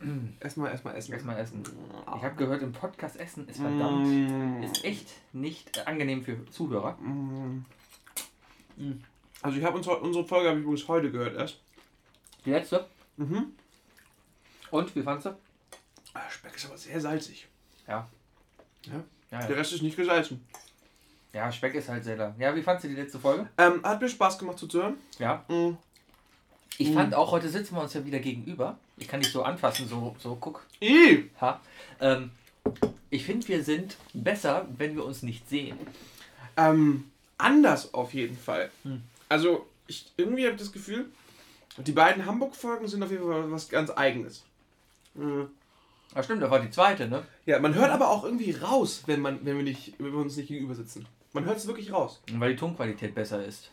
Erstmal, erstmal essen. Erstmal essen. Ich habe gehört, im Podcast essen ist verdammt, Mm. ist echt nicht äh, angenehm für Zuhörer. Mm. Also ich habe unsere, unsere Folge habe ich übrigens heute gehört erst. Die letzte. Mhm. Und, wie fandst du? Ah, Speck ist aber sehr salzig. Ja. Ja. Ja, Der Rest ist nicht gesalzen. ja, Speck ist halt sehr da. Ja, wie fandst du die letzte Folge? Ähm, hat mir Spaß gemacht zuzuhören. Ja. Mm. Ich fand auch, heute sitzen wir uns ja wieder gegenüber. Ich kann dich so anfassen, so, so guck. I. Ha. Ähm, ich finde, wir sind besser, wenn wir uns nicht sehen. Ähm, anders auf jeden Fall. Hm. Also, ich, irgendwie habe ich das Gefühl, die beiden Hamburg-Folgen sind auf jeden Fall was ganz Eigenes. Mhm. Ah, stimmt, das war die zweite, ne? Ja, man hört aber auch irgendwie raus, wenn, man, wenn, wir, nicht, wenn wir uns nicht gegenüber sitzen. Man hört es wirklich raus. Weil die Tonqualität besser ist.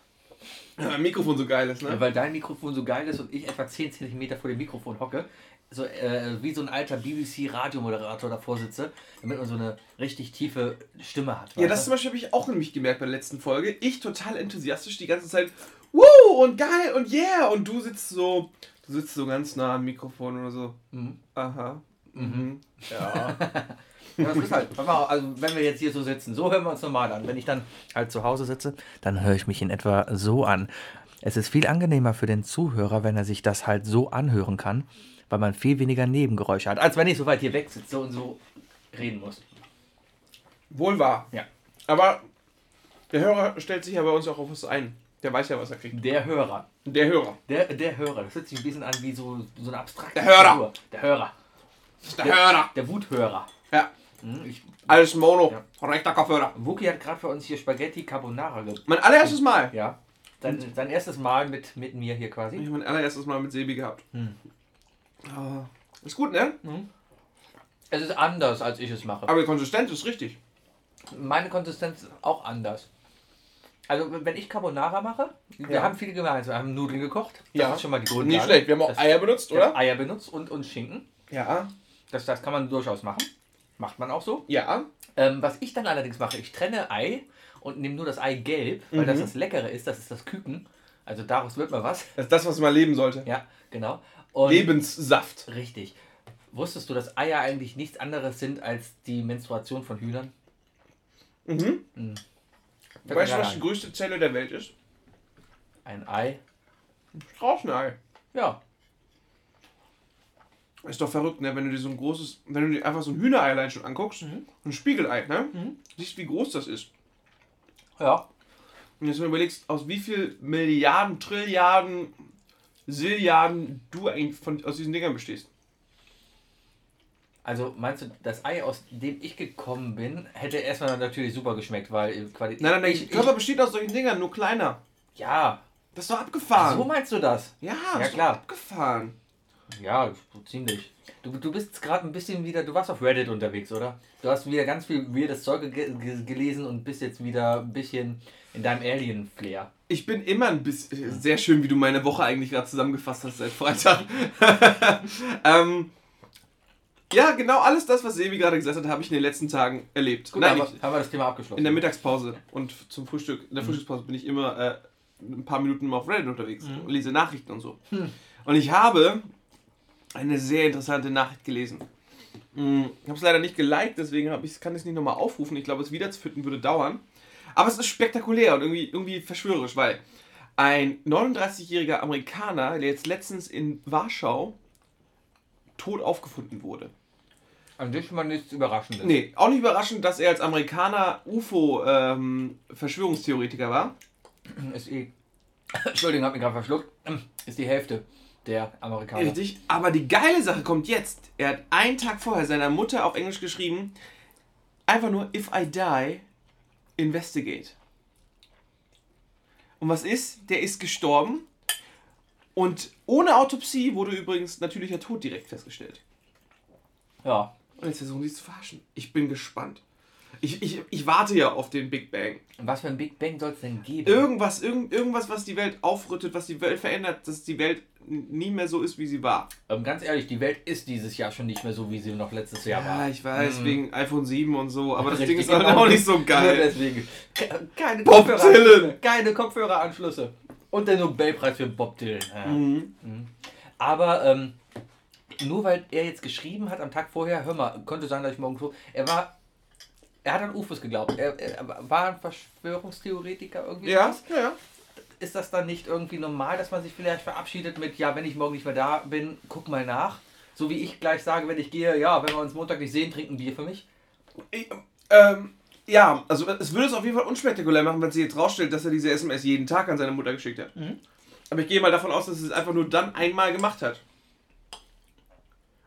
Ja, mein Mikrofon so geil ist, Ja, ne? weil dein Mikrofon so geil ist und ich etwa 10 cm vor dem Mikrofon hocke. So äh, wie so ein alter BBC-Radiomoderator davor sitze, damit man so eine richtig tiefe Stimme hat. Ja, das zum Beispiel habe ich auch nämlich gemerkt bei der letzten Folge. Ich total enthusiastisch die ganze Zeit. Woo und geil und yeah. Und du sitzt so, du sitzt so ganz nah am Mikrofon oder so. Mhm. Aha. Mhm. Ja. Ja, das ist halt. Also, wenn wir jetzt hier so sitzen, so hören wir uns normal an. Wenn ich dann halt zu Hause sitze, dann höre ich mich in etwa so an. Es ist viel angenehmer für den Zuhörer, wenn er sich das halt so anhören kann, weil man viel weniger Nebengeräusche hat, als wenn ich so weit hier weg sitze und so reden muss. Wohl wahr. Ja. Aber der Hörer stellt sich ja bei uns auch auf was ein. Der weiß ja, was er kriegt. Der Hörer. Der Hörer. Der, der Hörer. Das hört sich ein bisschen an wie so, so eine abstrakte Der Hörer. Figur. Der Hörer. Der Hörer. Der Wuthörer. Ja. Hm, Ich, Alles Mono. Ja. Rechter Kopfhörer. Wookie hat gerade für uns hier Spaghetti Carbonara ge Mein allererstes Mal. Ja. Sein, sein erstes Mal mit, mit mir hier Ich quasi. habe mein allererstes Mal mit Sebi gehabt. Hm. Ah, Ist gut, ne? Es ist anders, als ich es mache. Aber die Konsistenz ist richtig. Meine Konsistenz ist auch anders. Also, wenn ich Carbonara mache, wir Ja. haben viele gemeinsam. Wir haben Nudeln gekocht. Das Ja. ist schon mal die Grundlage. Nicht schlecht. Wir haben auch Das- Eier benutzt, Wir oder? Eier benutzt und, und Schinken. Ja. Das, das kann man durchaus machen. Macht man auch so. Ja. Ähm, was ich dann allerdings mache, ich trenne Ei und nehme nur das Eigelb, weil das Mhm. das Leckere ist. Das ist das Küken. Also daraus wird mal was. Das ist das, was man leben sollte. Ja, genau. Und Lebenssaft. Richtig. Wusstest du, dass Eier eigentlich nichts anderes sind als die Menstruation von Hühnern? Mhm. Hm. Weißt du, was die ein. größte Zelle der Welt ist? Ein Ei. Straußenei. Ja. Ist doch verrückt, ne? Wenn du dir so ein großes, wenn du dir einfach so ein Hühnerei allein schon anguckst, Mhm. ein Spiegelei, ne? Mhm. Siehst, wie groß das ist. Ja. Und jetzt mal überlegst, aus wie viel Milliarden, Trilliarden, Silliarden du eigentlich von, aus diesen Dingern bestehst. Also meinst du, das Ei, aus dem ich gekommen bin, hätte erstmal natürlich super geschmeckt, weil Qualität. Nein, nein, nein, ich, der Körper besteht aus solchen Dingern, nur kleiner. ich, Ja. Das ist doch abgefahren. So meinst du das? ja, Ja, ist doch klar. abgefahren. Ja, ziemlich. Du, du bist gerade ein bisschen wieder, du warst auf Reddit unterwegs, oder? Du hast wieder ganz viel weirdes Zeug ge ge gelesen und bist jetzt wieder ein bisschen in deinem Alien-Flair. Ich bin immer ein bisschen. Sehr schön, wie du meine Woche eigentlich gerade zusammengefasst hast seit Freitag. ähm, ja, genau alles das, was Sevi gerade gesagt hat, habe ich in den letzten Tagen erlebt. Gut, Nein, haben, ich, wir, haben wir das Thema abgeschlossen. in der Mittagspause und zum Frühstück, in Mhm. der Frühstückspause bin ich immer äh, ein paar Minuten mal auf Reddit unterwegs Mhm. und lese Nachrichten und so. Hm. Und ich habe eine sehr interessante Nachricht gelesen. Mm, Ich habe es leider nicht geliked, deswegen ich, kann ich es nicht nochmal aufrufen. Ich glaube, es wiederzufinden würde dauern. Aber es ist spektakulär und irgendwie, irgendwie verschwörerisch, weil ein 39-jähriger Amerikaner, der jetzt letztens in Warschau tot aufgefunden wurde. An dich mal nichts Überraschendes. Nee, auch nicht überraschend, dass er als Amerikaner UFO-Verschwörungstheoretiker war. Ist eh. Entschuldigung, hab mich gerade verschluckt. Ist die Hälfte der Amerikaner. Richtig. Aber die geile Sache kommt jetzt. Er hat einen Tag vorher seiner Mutter auf Englisch geschrieben, einfach nur, if I die, investigate. Und was ist? Der ist gestorben. Und ohne Autopsie wurde übrigens natürlicher Tod direkt festgestellt. Ja. Und jetzt versuchen sie es zu verarschen. Ich bin gespannt. Ich, ich, ich warte ja auf den Big Bang. Und was für ein Big Bang soll es denn geben? Irgendwas, irgend, irgendwas, was die Welt aufrüttet, was die Welt verändert, dass die Welt nie mehr so ist, wie sie war. ähm, ganz ehrlich, die Welt ist dieses Jahr schon nicht mehr so, wie sie noch letztes Jahr war. Ja, ich weiß, Mhm. wegen iPhone 7 und so, aber das Richtig, Ding ist halt genau. auch nicht so Nur geil. deswegen. Ke- Keine. Dylan. Keine Kopfhöreranschlüsse. Und der Nobelpreis für Bob Dylan. Ja. Mhm. Aber ähm, nur weil er jetzt geschrieben hat am Tag vorher, hör mal, könnte sein, dass ich morgen so. Er war. Er hat an UFOs geglaubt. Er, er war ein Verschwörungstheoretiker irgendwie. Ja, sowas. ja, ja. Ist das dann nicht irgendwie normal, dass man sich vielleicht verabschiedet mit, ja, wenn ich morgen nicht mehr da bin, guck mal nach? So wie ich gleich sage, wenn ich gehe, ja, wenn wir uns Montag nicht sehen, trinken Bier für mich. Ich, ähm, ja, also es würde es auf jeden Fall unspektakulär machen, wenn sie jetzt rausstellt, dass er diese SMS jeden Tag an seine Mutter geschickt hat. Mhm. Aber ich gehe mal davon aus, dass er es einfach nur dann einmal gemacht hat.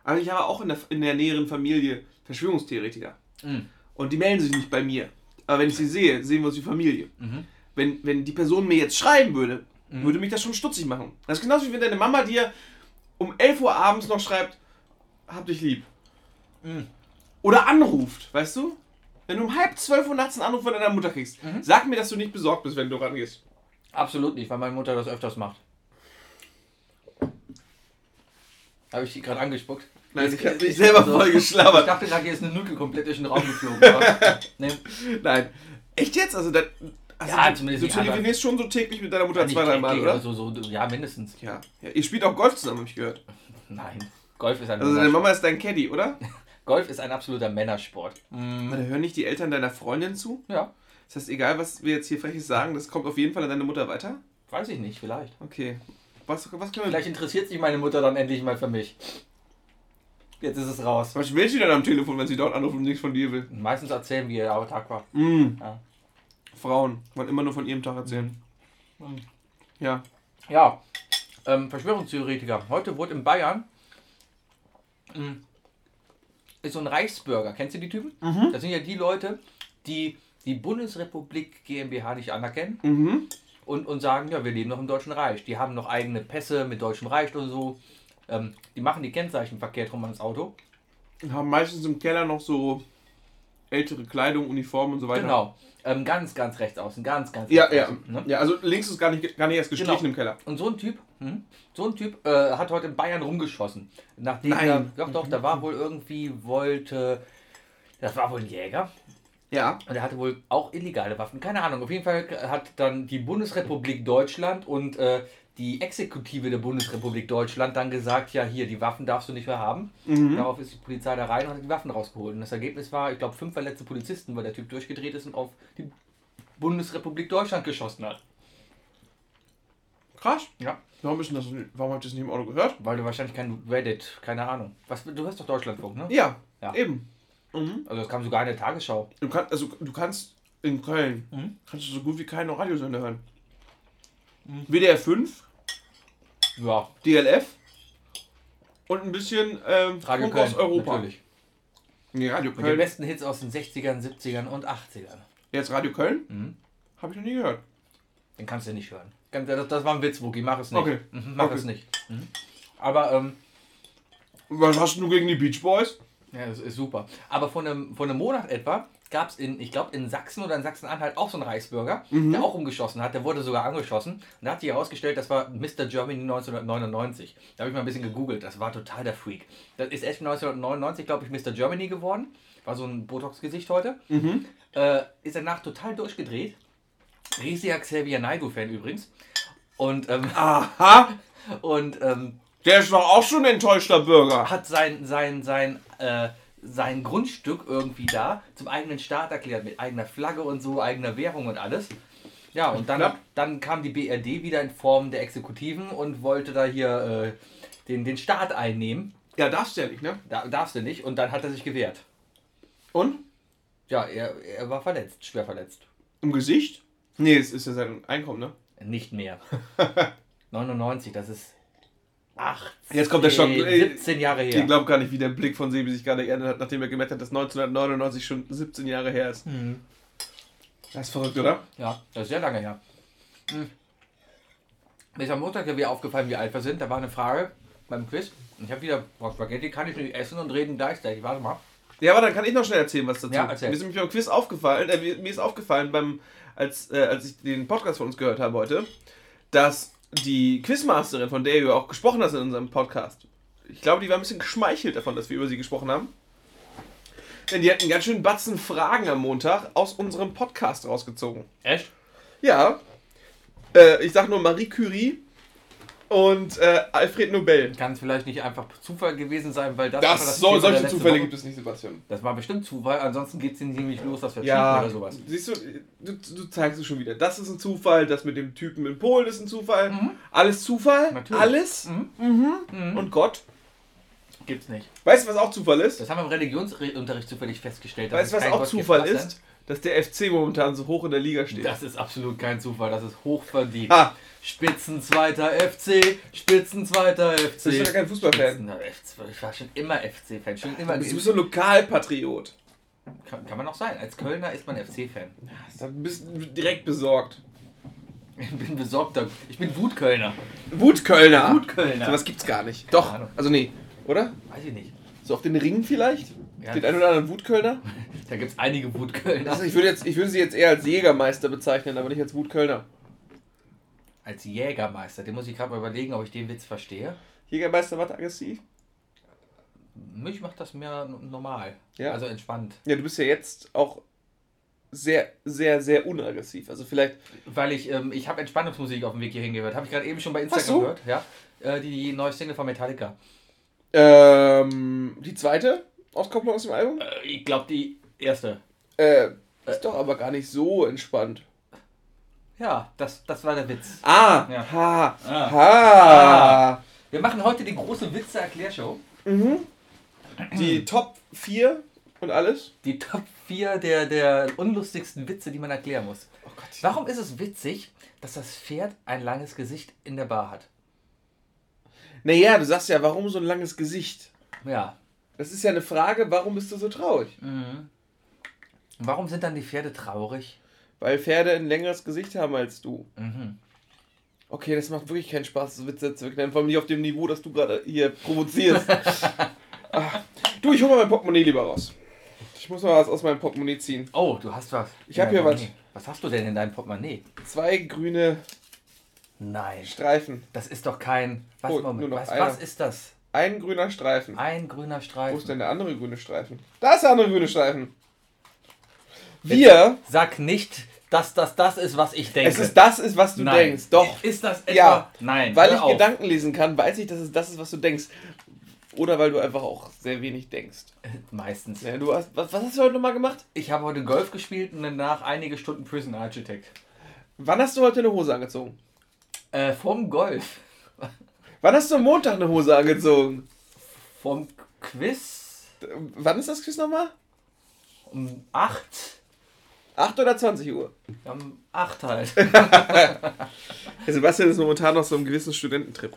Aber ich habe auch in der, in der näheren Familie Verschwörungstheoretiker. Mhm. Und die melden sich nicht bei mir. Aber wenn ich sie sehe, sehen wir uns wie Familie. Mhm. Wenn, wenn die Person mir jetzt schreiben würde, würde mich das schon stutzig machen. Das ist genauso wie wenn deine Mama dir um 11 Uhr abends noch schreibt, hab dich lieb. Mhm. Oder anruft, weißt du? Wenn du um halb zwölf Uhr nachts einen Anruf von deiner Mutter kriegst, Mhm. sag mir, dass du nicht besorgt bist, wenn du rangehst. Absolut nicht, weil meine Mutter das öfters macht. Habe ich die gerade angespuckt? Nein, ich hab Jetzt- mich selber also- voll Ich geschlabbert. dachte gerade, hier ist eine Nudel komplett durch den Raum geflogen. Nee, Nein. Echt jetzt? Also, da, also Ja, du, zumindest du telefonierst schon so täglich mit deiner Mutter nicht zwei, drei Mal, oder? So, so, ja, mindestens. Ja. ja. Ihr spielt auch Golf zusammen, hab ich gehört. Nein. Golf ist ein, Also, deine. Mama ist dein Caddy, oder? Golf ist ein absoluter Männersport. Aber da hören nicht die Eltern deiner Freundin zu? Ja, Das heißt, egal, was wir jetzt hier freches sagen, das kommt auf jeden Fall an deine Mutter weiter? weiß ich nicht, vielleicht. Okay. Was, was können wir... Vielleicht interessiert sich meine Mutter dann endlich mal für mich. Jetzt ist es raus. Was will sie denn am Telefon, wenn sie dort anruft und nichts von dir will? Meistens erzählen, wie ihr Tag war. Mm. Ja. Frauen wollen immer nur von ihrem Tag erzählen. Mhm. Ja. Ja, ähm, Verschwörungstheoretiker. Heute wurde in Bayern ähm, ist so ein Reichsbürger. Kennst du die Typen? Mhm. Das sind ja die Leute, die die Bundesrepublik GmbH nicht anerkennen Mhm. und, und sagen, ja, wir leben noch im Deutschen Reich. Die haben noch eigene Pässe mit Deutschem Reich und so. Ähm, die machen die Kennzeichen verkehrt rum ans Auto. Haben meistens im Keller noch so ältere Kleidung, Uniformen und so weiter. Genau. Ähm, ganz, ganz rechts außen. Ganz, ganz Ja, rechts ja. außen, ne? Ja, also links ist gar nicht, gar nicht erst gestrichen Genau. im Keller. Und so ein Typ, hm, so ein Typ äh, hat heute in Bayern rumgeschossen. Nachdem Nein. er, doch, doch, da war wohl irgendwie, wollte, das war wohl ein Jäger. Ja. Und er hatte wohl auch illegale Waffen. Keine Ahnung. Auf jeden Fall hat dann die Bundesrepublik Deutschland und äh, die Exekutive der Bundesrepublik Deutschland dann gesagt, ja hier, die Waffen darfst du nicht mehr haben. Mhm. Darauf ist die Polizei da rein und hat die Waffen rausgeholt. Und das Ergebnis war, ich glaube, fünf verletzte Polizisten, weil der Typ durchgedreht ist und auf die Bundesrepublik Deutschland geschossen hat. Krass. Ja. Warum, ist das, warum habt ihr das nicht im Auto gehört? Weil du wahrscheinlich kein Reddit, keine Ahnung. Was, du hörst doch Deutschlandfunk, ne? Ja, Ja. eben. Mhm. Also das kam sogar in der Tagesschau. Du, kann, also, du kannst in Köln Mhm. kannst du so gut wie keinen Radiosender hören. WDR 5, Ja, DLF und ein bisschen ähm, Radio Köln, aus Europa. natürlich. Nee, Radio Mit den Köln. besten Hits aus den 60ern, 70ern und 80ern. Jetzt Radio Köln? Mhm. Habe ich noch nie gehört. Den kannst du nicht hören. Das, das war ein Witz, Wookie, mach es nicht. Okay. Mhm, mach Okay. es nicht. Mhm. Aber, ähm, Was hast du gegen die Beach Boys? ja, das ist super. Aber vor einem, vor einem Monat etwa gab es in, ich glaube, in Sachsen oder in Sachsen-Anhalt auch so einen Reichsbürger, Mhm. der auch umgeschossen hat. Der wurde sogar angeschossen. Und da hat sich herausgestellt, das war Mr. Germany 1999. Da habe ich mal ein bisschen gegoogelt. Das war total der Freak. Das ist echt 1999, glaube ich, Mr. Germany geworden. War so ein Botox-Gesicht heute. Mhm. Äh, ist danach total durchgedreht. Riesiger Xavier Naidoo-Fan übrigens. Und, ähm, Aha! und ähm, Der ist doch auch schon ein enttäuschter Bürger. hat sein, sein, sein, äh, sein Grundstück irgendwie da zum eigenen Staat erklärt, mit eigener Flagge und so, eigener Währung und alles. Ja, und dann, dann kam die BRD wieder in Form der Exekutiven und wollte da hier äh, den, den Staat einnehmen. Ja, darfst du ja nicht, ne? Da darfst du nicht. Und dann hat er sich gewehrt. Und? Ja, er, er war verletzt, schwer verletzt. Im Gesicht? Nee, es ist ja sein Einkommen, ne? Nicht mehr. 99, das ist 18, Jetzt kommt der Schock. Ey, 17 Jahre her. Ich glaube gar nicht, wie der Blick von Sebi sich gerade geändert hat, nachdem er gemerkt hat, dass 1999 schon 17 Jahre her ist. Mhm. Das ist verrückt, oder? Ja, das ist sehr lange her. Hm. Mir ist am Montag ja wieder aufgefallen, wie alt wir sind. Da war eine Frage beim Quiz. Und ich habe wieder, boah, Spaghetti kann ich nicht essen und reden gleichzeitig. Warte mal. Ja, aber dann kann ich noch schnell erzählen, was dazu. Ja, erzähl. Mir ist nämlich beim Quiz aufgefallen, äh, mir mir ist aufgefallen, beim, als, äh, als ich den Podcast von uns gehört habe heute, dass die Quizmasterin, von der du auch gesprochen hast in unserem Podcast, ich glaube, die war ein bisschen geschmeichelt davon, dass wir über sie gesprochen haben. Denn die hatten einen ganz schön Batzen Fragen am Montag aus unserem Podcast rausgezogen. Echt? Ja. Äh, ich sag nur Marie Curie und äh, Alfred Nobel. Kann es vielleicht nicht einfach Zufall gewesen sein, weil das. Das, einfach so, solche Zufälle Woche- gibt es nicht, Sebastian. Das war bestimmt Zufall, ansonsten geht es nämlich los, dass wir Ja, oder sowas. siehst du, du, du zeigst es schon wieder. Das ist ein Zufall, das mit dem Typen in Polen ist ein Zufall. Alles Zufall, Natürlich. alles. Mhm. Und Gott. Gibt's nicht. Weißt du, was auch Zufall ist? Das haben wir im Religionsunterricht zufällig festgestellt. Weißt du, was auch Gott. Zufall ist? Dass der FC momentan so hoch in der Liga steht. Das ist absolut kein Zufall, das ist hochverdient. Ah. Spitzenzweiter FC, Spitzenzweiter FC. Du bist doch kein Fußballfan. Ich war schon immer FC-Fan. Schon immer. Du bist so ein Lokalpatriot. Kann, kann man auch sein. Als Kölner ist man FC-Fan. Dann bist du direkt besorgt. Ich bin besorgter. Ich bin Wutkölner. Wutkölner. Wutkölner. So was gibt's gar nicht. Doch. Also nee, oder? Weiß ich nicht. So auf den Ringen vielleicht? Ja. Den einen oder anderen Wutkölner? Da gibt es einige Wutkölner. Also ich würde jetzt, ich würde sie jetzt eher als Jägermeister bezeichnen, aber nicht als Wutkölner. Als Jägermeister. Den muss ich gerade mal überlegen, ob ich den Witz verstehe. Jägermeister war aggressiv? Mich macht das mehr normal. Ja. Also entspannt. Ja, du bist ja jetzt auch sehr, sehr, sehr unaggressiv. Also vielleicht. Weil ich, ähm, ich habe Entspannungsmusik auf dem Weg hierhin gehört. Habe ich gerade eben schon bei Instagram gehört. Ja. Äh, die, die neue Single von Metallica. Ähm, die zweite Auskopplung aus dem Album? Äh, ich glaube die erste. Äh, ist doch aber gar nicht so entspannt. Ja, das, das war der Witz. Ah, Ja. ha, Ah. ha. Wir machen heute die große Witze-Erklärshow. Mhm. Die Top 4 und alles. Die Top 4 der, der unlustigsten Witze, die man erklären muss. Oh Gott. Warum ist es witzig, dass das Pferd ein langes Gesicht in der Bar hat? Naja, du sagst ja, warum so ein langes Gesicht? Ja. Das ist ja eine Frage, warum bist du so traurig? Mhm. Warum sind dann die Pferde traurig? Weil Pferde ein längeres Gesicht haben als du. Mhm. Okay, das macht wirklich keinen Spaß, so Witze zu erklären. Vor allem nicht auf dem Niveau, das du gerade hier provozierst. ah. Du, ich hol mal mein Portemonnaie lieber raus. Ich muss mal was aus meinem Portemonnaie ziehen. Oh, du hast was. Ich hab hier was. Was hast du denn in deinem Portemonnaie? Zwei grüne Nein. Streifen. Das ist doch kein. Was, Oh, Moment, was, was ist das? Ein grüner Streifen. Ein grüner Wo ist Streifen. denn der andere grüne Streifen? Da ist der andere grüne Streifen. Wir, Sag nicht, dass das das ist, was ich denke. es ist das ist, was du Nein. denkst. Doch. Ist das etwa? Ja. Nein. Weil ich auf. Gedanken lesen kann, weiß ich, dass es das ist, was du denkst. Oder weil du einfach auch sehr wenig denkst. Meistens. Ja, du hast, was, was hast du heute nochmal gemacht? Ich habe heute Golf gespielt und danach einige Stunden Prison Architect. Wann hast du heute eine Hose angezogen? Äh, vom Golf. Wann hast du am Montag eine Hose angezogen? Vom Quiz Wann ist das Quiz nochmal? um 8. 8 oder 20 Uhr? Um 8 halt. Sebastian ist momentan noch so einem gewissen Studententrip.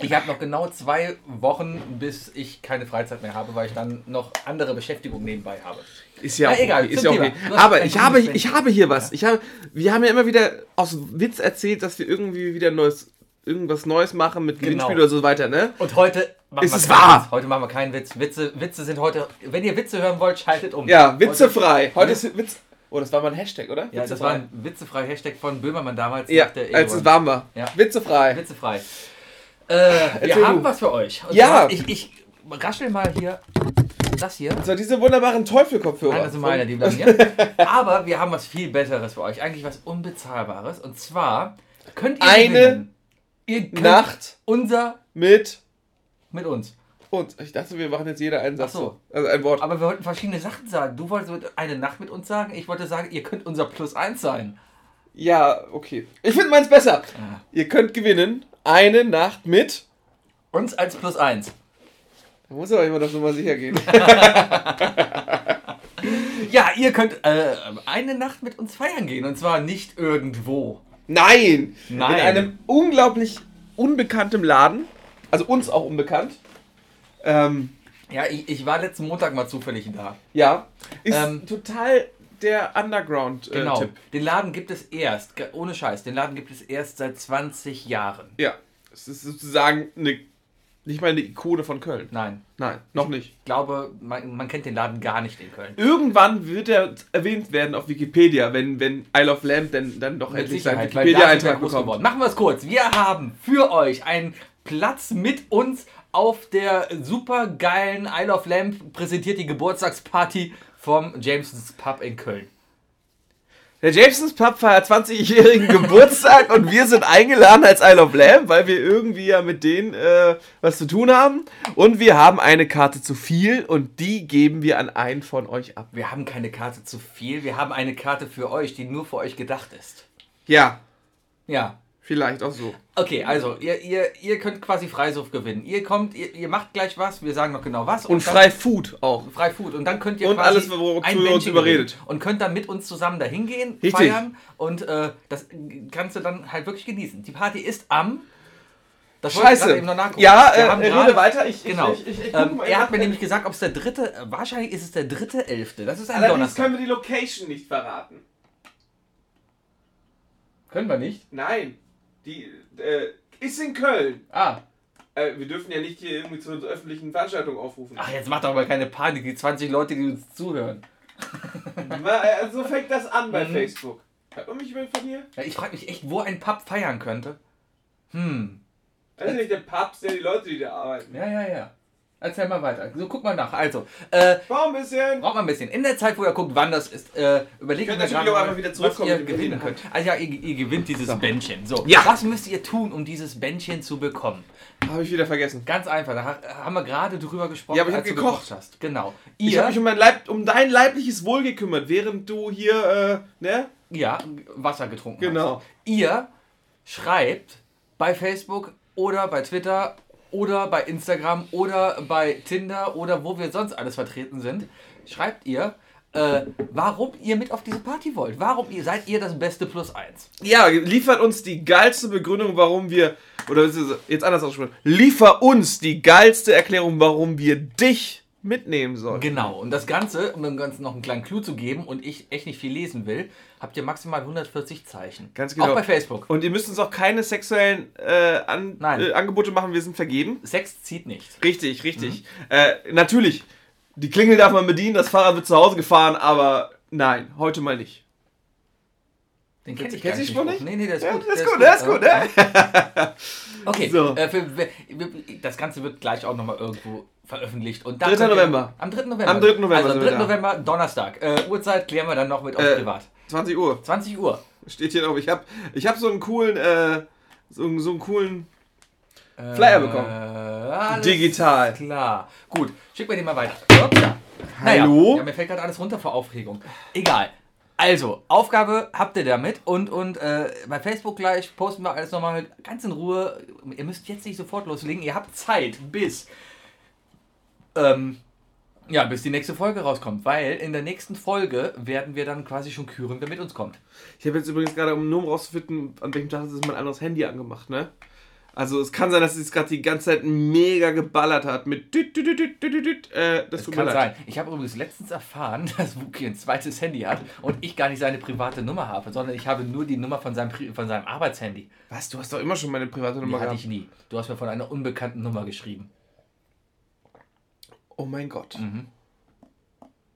Ich habe noch genau zwei Wochen, bis ich keine Freizeit mehr habe, weil ich dann noch andere Beschäftigung nebenbei habe. Ist ja Na, auch egal, okay. Ist ja okay. Aber ich habe, ich habe hier was. Ich habe, wir haben ja immer wieder aus Witz erzählt, dass wir irgendwie wieder neues, irgendwas Neues machen mit Genau. Gewinnspiel oder so weiter, ne? Und heute machen Ist wir es keinen wahr? Witz. Heute machen wir keinen Witz. Witze, Witze sind heute. Wenn ihr Witze hören wollt, schaltet um. Ja, witzefrei. Heute Ja. ist Witz. Oh, das war mal ein Hashtag, oder? Ja, das war ein witzefrei Hashtag von Böhmermann damals. Ja, als es warm war. Ja. Witzefrei. Witzefrei. Äh, wir haben du. was für euch. Und Ja. zwar, Ich, ich raschel mal hier das hier. So, diese wunderbaren Teufelkopfhörer. Nein, das sind meine, die bleiben hier. Aber wir haben was viel Besseres für euch. Eigentlich was Unbezahlbares. Und zwar könnt ihr Eine gewinnen. Ihr könnt Nacht unser mit mit uns. uns. Ich dachte, wir machen jetzt jeder einen Satz. Ach so. Also ein Wort. Aber wir wollten verschiedene Sachen sagen. Du wolltest eine Nacht mit uns sagen. Ich wollte sagen, ihr könnt unser Plus eins sein. Ja, okay. Ich finde meins besser. Ah. Ihr könnt gewinnen eine Nacht mit. Uns als Plus eins. Da muss aber immer das Nummer sicher gehen. Ja, ihr könnt äh, eine Nacht mit uns feiern gehen. Und zwar nicht irgendwo. Nein! Nein. In einem unglaublich unbekanntem Laden. Also uns auch unbekannt. Ähm, Ja, ich, ich war letzten Montag mal zufällig da. ja. Ist Ähm, total der Underground-Tipp. Genau. Den Laden gibt es erst, ohne Scheiß, den Laden gibt es erst seit 20 Jahren. ja. Es ist sozusagen eine, nicht mal eine Ikone von Köln. Nein, Nein, noch nicht. ich glaube, man, man kennt den Laden gar nicht in Köln. Irgendwann wird er erwähnt werden auf Wikipedia, wenn, wenn Isle of Lamp dann, dann doch endlich seinen Wikipedia-Eintrag bekommt. geworden. Machen wir es kurz. Wir haben für euch einen Platz mit uns auf der super geilen Isle of Lamp präsentiert die Geburtstagsparty vom Jamesons Pub in Köln. Der Jamesons Pub feiert 20-jährigen Geburtstag und wir sind eingeladen als Isle of Lamb, weil wir irgendwie ja mit denen äh, was zu tun haben. Und wir haben eine Karte zu viel und die geben wir an einen von euch ab. Wir haben keine Karte zu viel, wir haben eine Karte für euch, die nur für euch gedacht ist. Ja, Ja. Vielleicht auch so. Okay, also ihr, ihr, ihr könnt quasi Freisuff gewinnen. Ihr kommt, ihr, ihr macht gleich was, wir sagen noch genau was. Und dann- frei Food auch. Frei Food. Und dann könnt ihr Und quasi alles, wozu ein ihr uns überredet. Und könnt dann mit uns zusammen dahin gehen, Richtig. feiern und äh, das kannst du dann halt wirklich genießen. Die Party ist am. Das Scheiße. eben noch nachgucken. Ja, Wir äh, haben rede gerade- weiter. Ich, Genau. Ich, ich, ähm, er hat mir nämlich gesagt, ob es der dritte, äh, wahrscheinlich ist es der dritte Elfte. Das ist ein Allerdings Donnerstag. können wir die Location nicht verraten. Können wir nicht. Nein. Die äh, ist in Köln. Ah. Äh, wir dürfen ja nicht hier irgendwie zu einer öffentlichen Veranstaltung aufrufen. Ach, jetzt macht doch mal keine Panik, die 20 Leute, die uns zuhören. Äh, so fängt das an bei Mhm. Facebook. Hört man mich über von hier? Ja, ich frage mich echt, wo ein Pub feiern könnte. Hm. Das ist nicht der Papst, der die Leute, die da arbeiten. Ja, ja, ja. Erzähl mal weiter. So, guck mal nach. Also, äh, Warum ein bisschen? braucht man ein bisschen. In der Zeit, wo ihr guckt, wann das ist, äh, überlegt Könnt mir natürlich auch einfach wieder zurückkommen ihr gewinnen könnt. Also ja, ihr, ihr gewinnt dieses Bändchen. So, Ja. was müsst ihr tun, um dieses Bändchen zu bekommen? Habe ich wieder vergessen. Ganz einfach, da ha- haben wir gerade drüber gesprochen, Ja, aber ich hab als du gekocht. hast. Genau. Ich Ihr, habe mich um, mein Leib, um dein leibliches Wohl gekümmert, während du hier, äh, ne? ja, Wasser getrunken Genau. hast. Ihr schreibt bei Facebook oder bei Twitter oder bei Instagram oder bei Tinder oder wo wir sonst alles vertreten sind, schreibt ihr, äh, warum ihr mit auf diese Party wollt. Warum ihr seid ihr das beste Plus eins. Ja, liefert uns die geilste Begründung, warum wir, oder jetzt anders ausgesprochen, liefer uns die geilste Erklärung, warum wir dich mitnehmen sollen. Genau. Und das Ganze, um dem Ganzen noch einen kleinen Clou zu geben und ich echt nicht viel lesen will, habt ihr maximal 140 Zeichen. Ganz genau. Auch bei Facebook. Und ihr müsst uns auch keine sexuellen äh, an, äh, Angebote machen, wir sind vergeben. Sex zieht nicht. Richtig, richtig. Äh, natürlich, die Klingel darf man bedienen, das Fahrrad wird zu Hause gefahren, aber nein, heute mal nicht. Den kenn ich gar du den Spruch nicht? Nee, nee, der ist Ja, gut. der ist gut, der ist gut, Ja. Okay, So. äh, für, das Ganze wird gleich auch nochmal irgendwo veröffentlicht. Und da 3. könnt ihr- November. Am 3. November. Am 3. November Also am sind wir 3. da. November, Donnerstag. Äh, Uhrzeit klären wir dann noch mit euch Äh, privat. 20 Uhr. 20 Uhr. Steht hier drauf. Ich habe ich hab so einen coolen, äh, so, so einen coolen Flyer bekommen. Äh, Digital. Klar. Gut, schick mir den mal weiter. Upsa. Naja, Hallo? Ja, mir fällt gerade alles runter vor Aufregung. Egal. Also, Aufgabe habt ihr damit und, und äh, bei Facebook gleich posten wir alles nochmal ganz in Ruhe. Ihr müsst jetzt nicht sofort loslegen, ihr habt Zeit bis, ähm, ja, bis die nächste Folge rauskommt, weil in der nächsten Folge werden wir dann quasi schon küren, wer mit uns kommt. Ich habe jetzt übrigens gerade, um nur um rauszufinden, an welchem Tag ist mein anderes Handy angemacht, ne? Also es kann sein, dass es gerade die ganze Zeit mega geballert hat mit düt, düt, düt, düt, düt, äh, das, Das tut kann mir leid. sein. Ich habe übrigens letztens erfahren, dass Wookie ein zweites Handy hat und ich gar nicht seine private Nummer habe, sondern ich habe nur die Nummer von seinem, von seinem Arbeitshandy. Was, du hast doch immer schon meine private Die Nummer hatte gehabt. ich nie. Du hast mir von einer unbekannten Nummer geschrieben. Oh mein Gott. Mhm.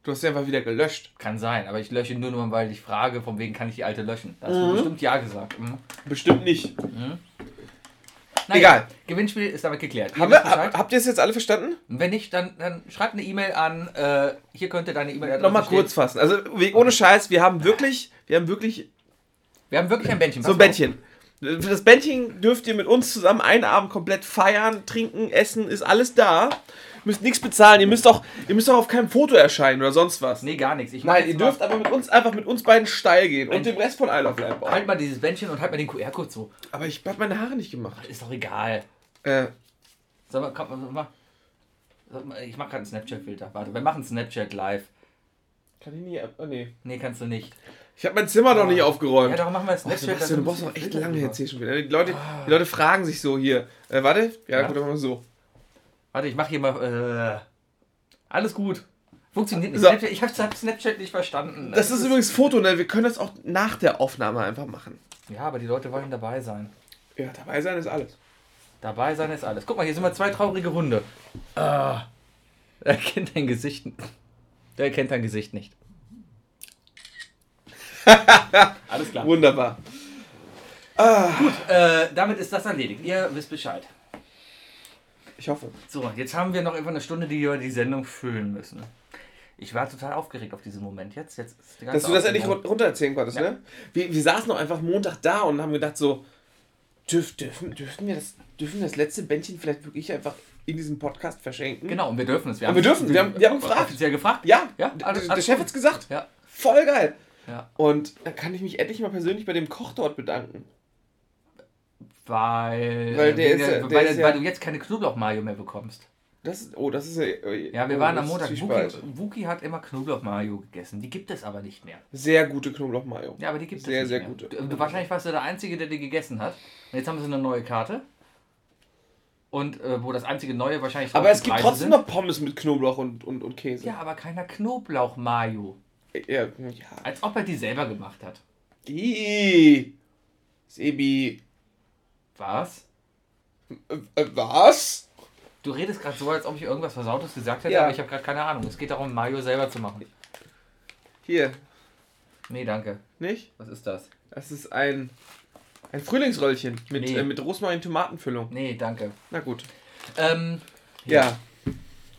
Du hast sie einfach wieder gelöscht. Kann sein, aber ich lösche nur, nur weil ich frage, von wegen kann ich die alte löschen. Da hast Mhm. du bestimmt Ja gesagt. Mhm. Bestimmt nicht. Naja, Egal. Gewinnspiel ist damit geklärt. Ihr wir, hab, habt ihr es jetzt alle verstanden? Wenn nicht, dann, dann schreibt eine E-Mail an. Äh, hier könnte deine E-Mail-Adresse Nochmal stehen. kurz fassen. Also wie- ohne Scheiß, wir haben wirklich, wir haben wirklich Wir haben wirklich ein Bändchen. so ein. Bändchen. Für das Bändchen dürft ihr mit uns zusammen einen Abend komplett feiern, trinken, essen, ist alles da. Müsst nichts bezahlen. Ihr müsst auch, ihr müsst auch auf keinem Foto erscheinen oder sonst was. Nee, gar nichts. Ich mach Nein, jetzt ihr dürft aber mit uns einfach mit uns beiden steil gehen und dem Rest von Isle of Lamp. Halt mal dieses Bändchen und halt mal den QR-Code so. Aber ich hab meine Haare nicht gemacht. Ist doch egal. Äh, Sag mal, komm, sag mal. Sag mal, Ich mach gerade einen Snapchat-Filter. Warte, wir machen Snapchat live. kann ich nie. Oh nee. Nee, kannst du nicht. Ich habe mein Zimmer noch nicht aufgeräumt. Ja, darum machen wir Oh, Snapchat. Sebastian, du brauchst noch echt lange jetzt hier schon wieder. Die Leute, die Leute fragen sich so hier. Äh, warte. Ja, Ja. gut, dann machen wir so. Warte, ich mach hier mal. Äh, alles gut. Funktioniert nicht. So. Snapchat, ich hab Snapchat nicht verstanden. Das ist übrigens Foto, ne? Wir können das auch nach der Aufnahme einfach machen. Ja, aber die Leute wollen dabei sein. Ja, dabei sein ist alles. Dabei sein ist alles. Guck mal, hier sind mal zwei traurige Hunde. Ah, er kennt dein Gesicht. Der kennt dein Gesicht nicht. alles klar. Wunderbar. Äh, damit ist das erledigt. Ihr wisst Bescheid. Ich hoffe. So, jetzt haben wir noch etwa eine Stunde, die wir die Sendung füllen müssen. Ich war total aufgeregt auf diesen Moment. Jetzt, jetzt Dass du das endlich runtererzählen konntest, Ja. ne? Wir, wir saßen noch einfach Montag da und haben gedacht so, dürf, dürfen, dürfen, wir das, dürfen wir das letzte Bändchen vielleicht wirklich einfach in diesem Podcast verschenken? Genau, und wir dürfen es. Und wir dürfen, wir haben- wir haben gefragt. Offiziell gefragt. Ja, Ja, alles- der Chef gut. hat's gesagt. Ja. Voll geil. ja. Und da kann ich mich endlich mal persönlich bei dem Koch dort bedanken. Weil, Weil der wegen ist ja- der weil, ist ja- weil du jetzt keine Knoblauch-Mayo mehr bekommst. Das oh, das ist ja. Ja, wir oh, waren am Montag. Wookie, hat immer Knoblauch-Mayo gegessen. Die gibt es aber nicht mehr. Sehr gute Knoblauch-Mayo. Ja, aber die gibt Sehr, es nicht sehr mehr. gute. Du, wahrscheinlich warst du der Einzige, der die gegessen hat. Und jetzt haben sie eine neue Karte. Und äh, wo das einzige Neue wahrscheinlich Aber es die gibt trotzdem sind. noch Pommes mit Knoblauch und, und, und Käse. Ja, aber keiner Knoblauch-Mayo. Ja, ja. Als ob er die selber gemacht hat. Ih. Sebi. Was? Äh, äh, was? Du redest gerade so, als ob ich irgendwas Versautes gesagt hätte, Ja. aber ich habe gerade keine Ahnung. Es geht darum, Mayo selber zu machen. Hier, Nee, danke. nicht? Was ist das? Das ist ein, ein Frühlingsröllchen mit, Nee. äh, mit Rosmarin-Tomatenfüllung. Nee, danke. Na gut. Ähm, Ja.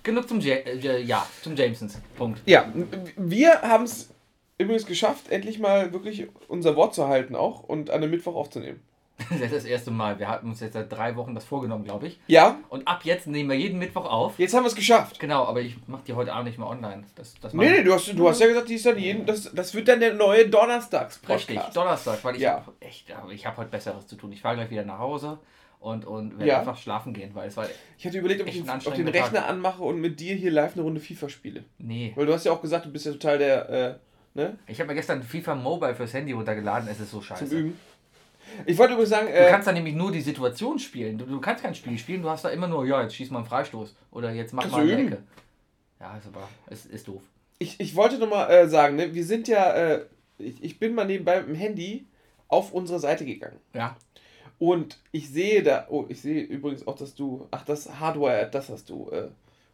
genug zum, ja äh, ja, zum Jamesons. Punkt. Ja, wir haben es übrigens geschafft, endlich mal wirklich unser Wort zu halten auch und an einem Mittwoch aufzunehmen. Das ist das erste Mal. Wir hatten uns jetzt seit drei Wochen das vorgenommen, glaube ich. Ja, Und ab jetzt nehmen wir jeden Mittwoch auf. jetzt haben wir es geschafft. Genau, aber ich mache die heute Abend nicht mehr online. Das, das Nee, nee, du hast, du hast ja gesagt, die ist dann jeden, das, das wird dann der neue Donnerstags-Podcast. Richtig, Donnerstag, weil ich Ja. hab echt, aber ich habe heute Besseres zu tun. Ich fahre gleich wieder nach Hause und, und werde Ja. einfach schlafen gehen, weil es war, Ich hatte überlegt, ob ich den, ob den Rechner anmache und mit dir hier live eine Runde FIFA spiele. nee. Weil du hast ja auch gesagt, du bist ja total der, äh, ne, Ich habe mir gestern FIFA Mobile fürs Handy runtergeladen, es ist so zum scheiße. Üben. Ich wollte übrigens sagen, Du äh, kannst da nämlich nur die Situation spielen. Du, du kannst kein Spiel spielen, du hast da immer nur, ja, jetzt schieß mal einen Freistoß. Oder jetzt mach mal du eine üben. Ecke. Ja, ist aber, es ist doof. ich, ich wollte nochmal äh, sagen, ne, wir sind ja, äh, ich, ich bin mal nebenbei mit dem Handy auf unsere Seite gegangen. Ja. Und ich sehe da, oh, ich sehe übrigens auch, dass du, ach, das Hardware, das hast du äh,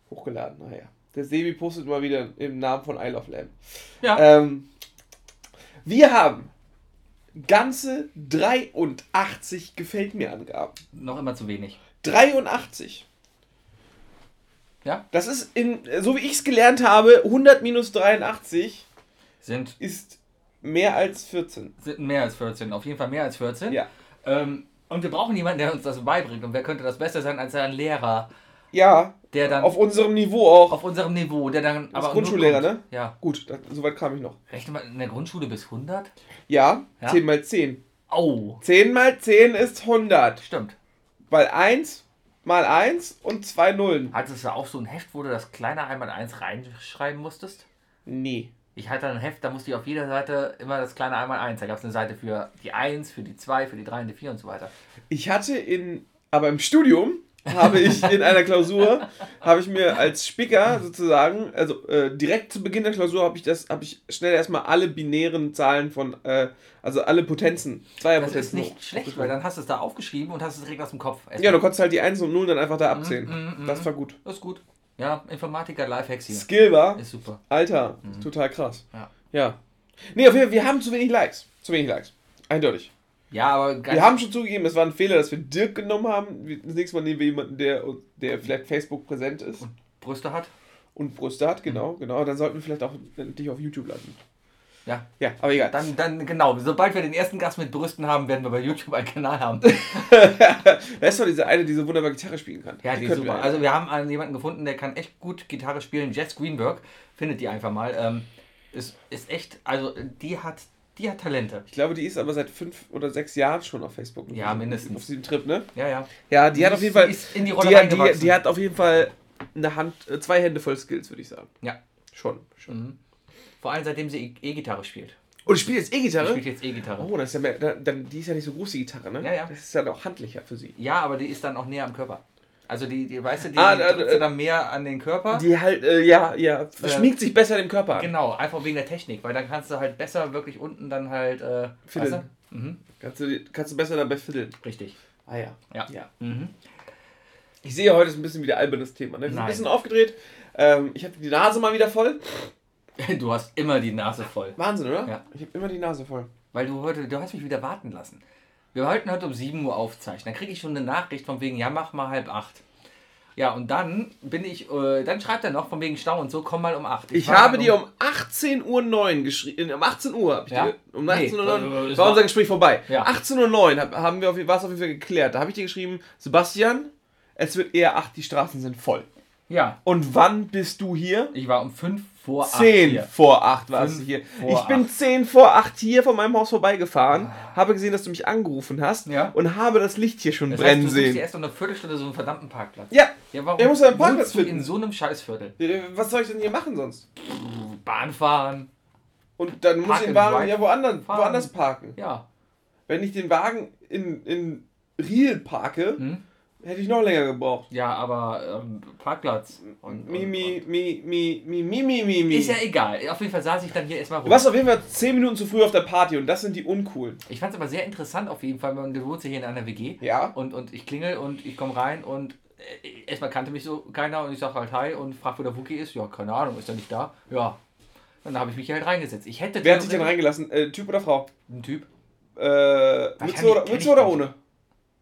hochgeladen. Naja. Der Sebi postet mal wieder im Namen von Isle of Lamb. Ja. Ähm, wir haben ganze 83 gefällt mir Angaben. Noch immer zu wenig. 83. Ja. Das ist in, so wie ich es gelernt habe, 100 minus 83 Sind, ist mehr als 14. sind mehr als 14. Auf jeden Fall mehr als 14. Ja. Ähm, und wir brauchen jemanden, der uns das beibringt. Und wer könnte das besser sein als ein Lehrer, Ja, der dann auf unserem Niveau auch. auf unserem Niveau, der dann aber nur Grundschullehrer, ne? Ja. Gut, das, soweit kam ich noch. Rechne mal in der Grundschule bis 100? Ja, Ja. 10 mal 10. Oh, 10 mal 10 ist 100. stimmt. Weil 1 mal 1 und 2 Nullen. Hattest du auch so ein Heft, wo du das kleine einmal eins reinschreiben musstest? Nee. Ich hatte ein Heft, da musste ich auf jeder Seite immer das kleine einmal eins. Da gab es eine Seite für die 1, für die 2, für die 3 und die 4 und so weiter. Ich hatte in, aber im Studium habe ich in einer Klausur, habe ich mir als Spicker sozusagen, also äh, direkt zu Beginn der Klausur habe ich das, habe ich schnell erstmal alle binären Zahlen von, äh, also alle Potenzen, Das Zweierpotenzen. ist nicht schlecht, weil dann hast du es da aufgeschrieben und hast es direkt aus dem Kopf. Ja, du konntest halt die 1 und 0 dann einfach da abzählen. mm, mm. Das war gut. Das ist gut. Ja, Informatiker Lifehacks hier. Skill war, Ist super. Alter, total krass. Ja. Ja. Nee, auf jeden Fall, wir haben zu wenig Likes. Zu wenig Likes. Eindeutig. Ja, aber ganz, Wir haben schon zugegeben, es war ein Fehler, dass wir Dirk genommen haben. Das nächste Mal nehmen wir jemanden, der, der vielleicht Facebook präsent ist Brüste hat. und Brüste hat, genau, genau. Dann sollten wir vielleicht auch dich auf YouTube landen. Ja. Ja, aber egal. Dann, dann, genau, sobald wir den ersten Gast mit Brüsten haben, werden wir bei YouTube einen Kanal haben. Ist doch diese eine, die so wunderbar Gitarre spielen kann. Ja, die ist könnten super. wir Also wir haben einen, jemanden gefunden, der kann echt gut Gitarre spielen. Jess Greenberg, findet die einfach mal. Ähm, ist, ist echt, also die hat, die hat Talente. ich glaube, die ist aber seit fünf oder sechs Jahren schon auf Facebook. Ja, mindestens. Auf diesem Trip, ne? Ja, ja. Ja, die, hat auf jeden Fall. ist in die Rolle Die, die, die hat auf jeden Fall eine Hand, äh, zwei Hände voll Skills, würde ich sagen. Ja. Schon. schon. Mhm. Vor allem seitdem sie E- E-Gitarre spielt. Und spielt jetzt Sie E-Gitarre? spielt jetzt E-Gitarre. Oh, das ist ja mehr, da- dann, die ist ja nicht so groß, die Gitarre, ne? Ja, ja. Das ist ja auch handlicher für sie. Ja, aber die ist dann auch näher am Körper. Also die, die weißt du, die, Ah, drückt äh, dann mehr an den Körper. Die halt, äh, ja, ja, schmiegt sich besser dem Körper an. Genau, einfach wegen der Technik, weil dann kannst du halt besser wirklich unten dann halt. Äh, Fiddeln. weißt du? Mhm. Kannst, du, kannst du besser dabei fiddeln. Richtig. Ah ja. Ja. ja. Mhm. Ich sehe heute ist ein bisschen wieder albernes Thema. Ne? Ein bisschen aufgedreht. Ähm, ich habe die Nase mal wieder voll. Du hast immer die Nase voll. Wahnsinn, oder? Ja. Ich habe immer die Nase voll. Weil du heute, du hast mich wieder warten lassen. Wir wollten heute um 7 Uhr aufzeichnen. Dann kriege ich schon eine Nachricht von wegen, ja, mach mal halb acht. Ja, und dann bin ich, äh, dann schreibt er noch von wegen Stau und so, komm mal um 8. Ich, habe dir um 18.09 Uhr geschrieben. Um 18 Uhr habe ich Ja? dir. Um Nee, 18.09 Uhr äh, es war unser Gespräch vorbei. Ja. 18.09 Uhr hab- haben wir auf, war es auf jeden Fall geklärt. Da habe ich dir geschrieben, Sebastian, es wird eher 8, die Straßen sind voll. Ja, Und wann bist du hier? ich war um 5 vor 8 10 hier. vor 8 warst du hier. Ich bin acht. 10 vor 8 hier von meinem Haus vorbeigefahren, habe gesehen, dass du mich angerufen hast Ja. und habe das Licht hier schon Das heißt, brennen du suchst dir sehen. erst noch eine Viertelstunde so einen verdammten Parkplatz. Ja, Ja, warum Er muss einen Parkplatz du finden. in so einem Scheißviertel? was soll ich denn hier machen sonst? Bahn fahren, Und dann muss Park ich den Wagen ja woanders, fahren. woanders parken. ja. Wenn ich den Wagen in, in Riel parke, Hm? Hätte ich noch länger gebraucht. Ja, aber ähm, Parkplatz. Und, Mimi, und, mi, mi, mi, mi, mi, mi. Ist ja egal. Auf jeden Fall saß ich dann hier erstmal rum. Du warst auf jeden Fall 10 Minuten zu früh auf der Party und das sind die uncoolen. Ich fand es aber sehr interessant auf jeden Fall. Man wohnt hier in einer WG. Ja. Und, und ich klingel und ich komme rein und äh, erstmal kannte mich so keiner und ich sage halt Hi und frage, wo der Wookie ist. Ja, keine Ahnung, ist er nicht da? Ja. Und dann habe ich mich hier halt reingesetzt. Ich hätte. Wer hat sich denn reingelassen? Äh, typ oder Frau? Ein Typ. Äh, Mütze oder, oder ohne?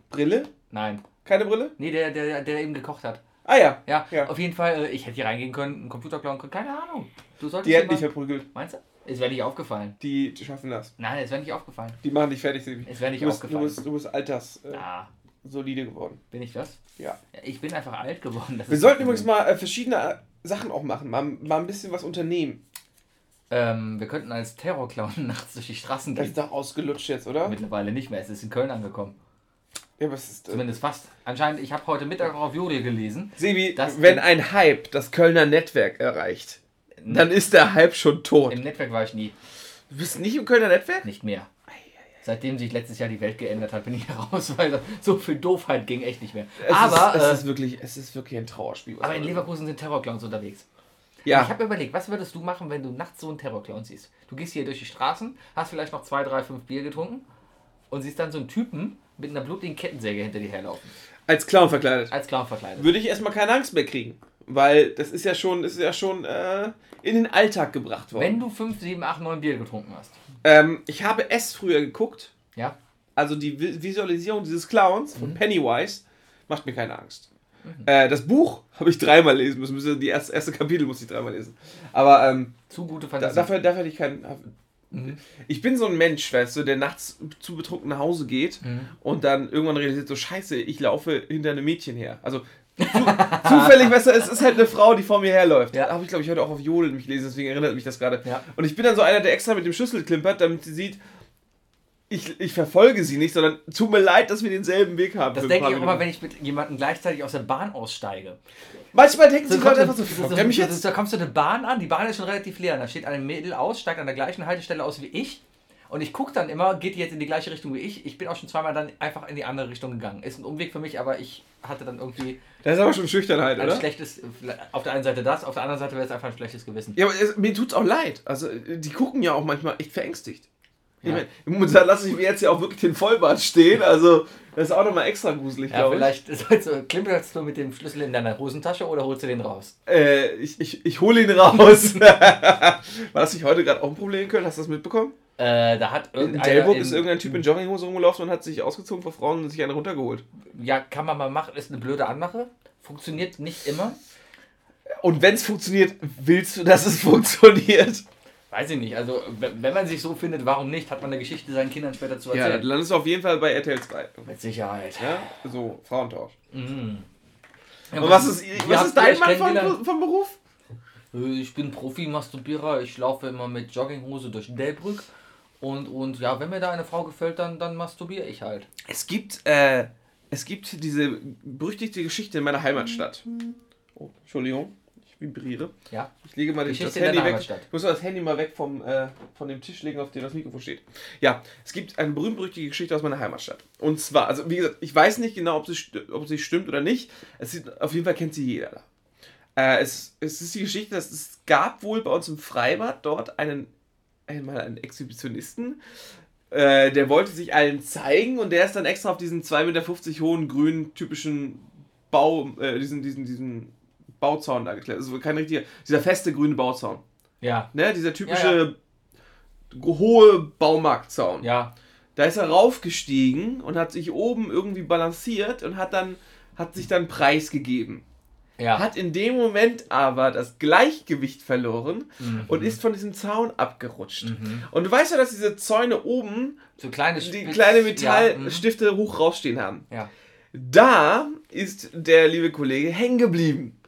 Brille? Nein. Keine Brille? Nee, der, der, der eben gekocht hat. Ah ja. Ja, Ja. auf jeden Fall, äh, ich hätte hier reingehen können, einen Computer klauen können, keine Ahnung. Du solltest Die hätten dich verprügelt. Meinst du? Es wäre nicht aufgefallen. Die, schaffen das. Nein, es wäre nicht aufgefallen. Die machen dich fertig. Es wäre nicht Du bist, du aufgefallen. bist, du bist alters äh, Ah, solide geworden. bin ich das? Ja. Ich bin einfach alt geworden. das Wir sollten das übrigens mal äh, verschiedene äh, Sachen auch machen. Mal, mal ein bisschen was unternehmen. Ähm, wir könnten als Terrorclown nachts durch die Straßen Das gehen. ist doch ausgelutscht jetzt, oder? Mittlerweile nicht mehr. Es ist in Köln angekommen. Ja, was ist. Äh, Zumindest fast. Anscheinend, ich habe heute Mittag auch auf Jodel gelesen. Sebi, Das- wenn ein Hype das Kölner Netzwerk erreicht, dann ist der Hype schon tot. Im Netzwerk war ich nie. Du bist nicht im Kölner Netzwerk? Nicht mehr. Seitdem sich letztes Jahr die Welt geändert hat, bin ich raus, weil so viel Doofheit ging echt nicht mehr. Es aber ist, es, äh, ist wirklich, es ist wirklich ein Trauerspiel. aber in Leverkusen sind Terrorclowns unterwegs. Ja, Ich habe überlegt, was würdest du machen, wenn du nachts so einen Terrorclown siehst? Du gehst hier durch die Straßen, hast vielleicht noch zwei, drei, fünf Bier getrunken und siehst dann so einen Typen mit einer blutigen Kettensäge hinter dir herlaufen. als Clown verkleidet. Als Clown verkleidet. Würde ich erstmal keine Angst mehr kriegen. Weil das ist ja schon, ist ja schon äh, in den Alltag gebracht worden. Wenn du fünf, sieben, acht, neun Bier getrunken hast. ähm, ich habe es früher geguckt. Ja? Also die Vi- Visualisierung dieses Clowns Mhm. von Pennywise macht mir keine Angst. Äh, das Buch habe ich dreimal lesen müssen. Die erste, erste Kapitel muss ich dreimal lesen. Aber ähm, Zu gute Fantasie. dafür, dafür hätte ich keinen. Mhm. Ich bin so ein Mensch, weißt du, der nachts zu betrunken nach Hause geht Mhm. und dann irgendwann realisiert, so scheiße, ich laufe hinter einem Mädchen her. Also zu, zufällig, weißt du, es ist halt eine Frau, die vor mir herläuft. Ja. Habe ich, glaube ich, heute auch auf Jodel mich lesen, deswegen erinnert mich das gerade. Ja. Und ich bin dann so einer, der extra mit dem Schlüssel klimpert, damit sie sieht, ich, ich verfolge sie nicht, sondern tut mir leid, dass wir denselben Weg haben. Das denke ich auch immer, wenn ich mit jemandem gleichzeitig aus der Bahn aussteige. Manchmal denken So Leute so, einfach so, so, mich jetzt? da kommst du eine Bahn an, die Bahn ist schon relativ leer. Da steht ein Mädel aus, steigt an der gleichen Haltestelle aus wie ich. Und ich gucke dann immer, geht die jetzt in die gleiche Richtung wie ich? Ich bin auch schon zweimal dann einfach in die andere Richtung gegangen. Ist ein Umweg für mich, aber ich hatte dann irgendwie Das ist aber schon Schüchternheit, ein oder? schlechtes, auf der einen Seite das, auf der anderen Seite wäre es einfach ein schlechtes Gewissen. Ja, aber es, mir tut's auch leid. Also, die gucken ja auch manchmal echt verängstigt. Ich Ja. meine, momentan lasse ich mir jetzt ja auch wirklich den Vollbart stehen, also das ist auch nochmal extra gruselig, Ja, glaube ich. vielleicht sollst du, klimperst du mit dem Schlüssel in deiner Hosentasche oder holst du den raus? Äh, ich, ich, ich hole ihn raus. War das nicht heute gerade auch ein Problem in Köln? Hast du das mitbekommen? Äh, da hat In irgendeiner Delburg in- ist irgendein Typ in Jogginghose rumgelaufen und hat sich ausgezogen vor Frauen und sich eine runtergeholt. Ja, kann man mal machen, ist eine blöde Anmache. Funktioniert nicht immer. Und wenn es funktioniert, willst du, dass es funktioniert? Weiß ich nicht. Also, wenn man sich so findet, warum nicht? Hat man eine Geschichte seinen Kindern später zu Ja, erzählen. dann landest du auf jeden Fall bei RTL 2. Mit Sicherheit. Ja, so, Frauentausch. Mhm. Ja, Und was ist, was ist dein Mann von, vom Beruf? Äh, Ich bin Profi-Masturbierer. Ich laufe immer mit Jogginghose durch Delbrück. Und, und ja, wenn mir da eine Frau gefällt, dann, dann masturbiere ich halt. Es gibt, äh, es gibt diese berüchtigte Geschichte in meiner Heimatstadt. Oh, Entschuldigung, vibriere. Ja. Ich lege mal den, das Handy weg. Ich muss das Handy mal weg vom, äh, von dem Tisch legen, auf dem das Mikrofon steht. Ja, es gibt eine berühmt-berüchtigte Geschichte aus meiner Heimatstadt. Und zwar, also wie gesagt, ich weiß nicht genau, ob sie, ob sie stimmt oder nicht. Es sieht, auf jeden Fall kennt sie jeder da. Äh, es, es ist die Geschichte, dass es gab wohl bei uns im Freibad dort einen, einmal einen Exhibitionisten, äh, der wollte sich allen zeigen und der ist dann extra auf diesen 2,50 Meter hohen grünen typischen Bau, äh, diesen, diesen, diesen Bauzaun da geklettert. Also kein richtiger, dieser feste grüne Bauzaun. Ja. Ne, dieser typische hohe Baumarktzaun. Ja. Da ist er raufgestiegen und hat sich oben irgendwie balanciert und hat dann hat sich dann preisgegeben. Ja. hat in dem Moment aber das Gleichgewicht verloren Mhm. und ist von diesem Zaun abgerutscht. Und du weißt ja, dass diese Zäune oben So kleine die kleine Ja, mhm. Metallstifte hoch rausstehen haben. ja. Da ist der liebe Kollege hängen geblieben.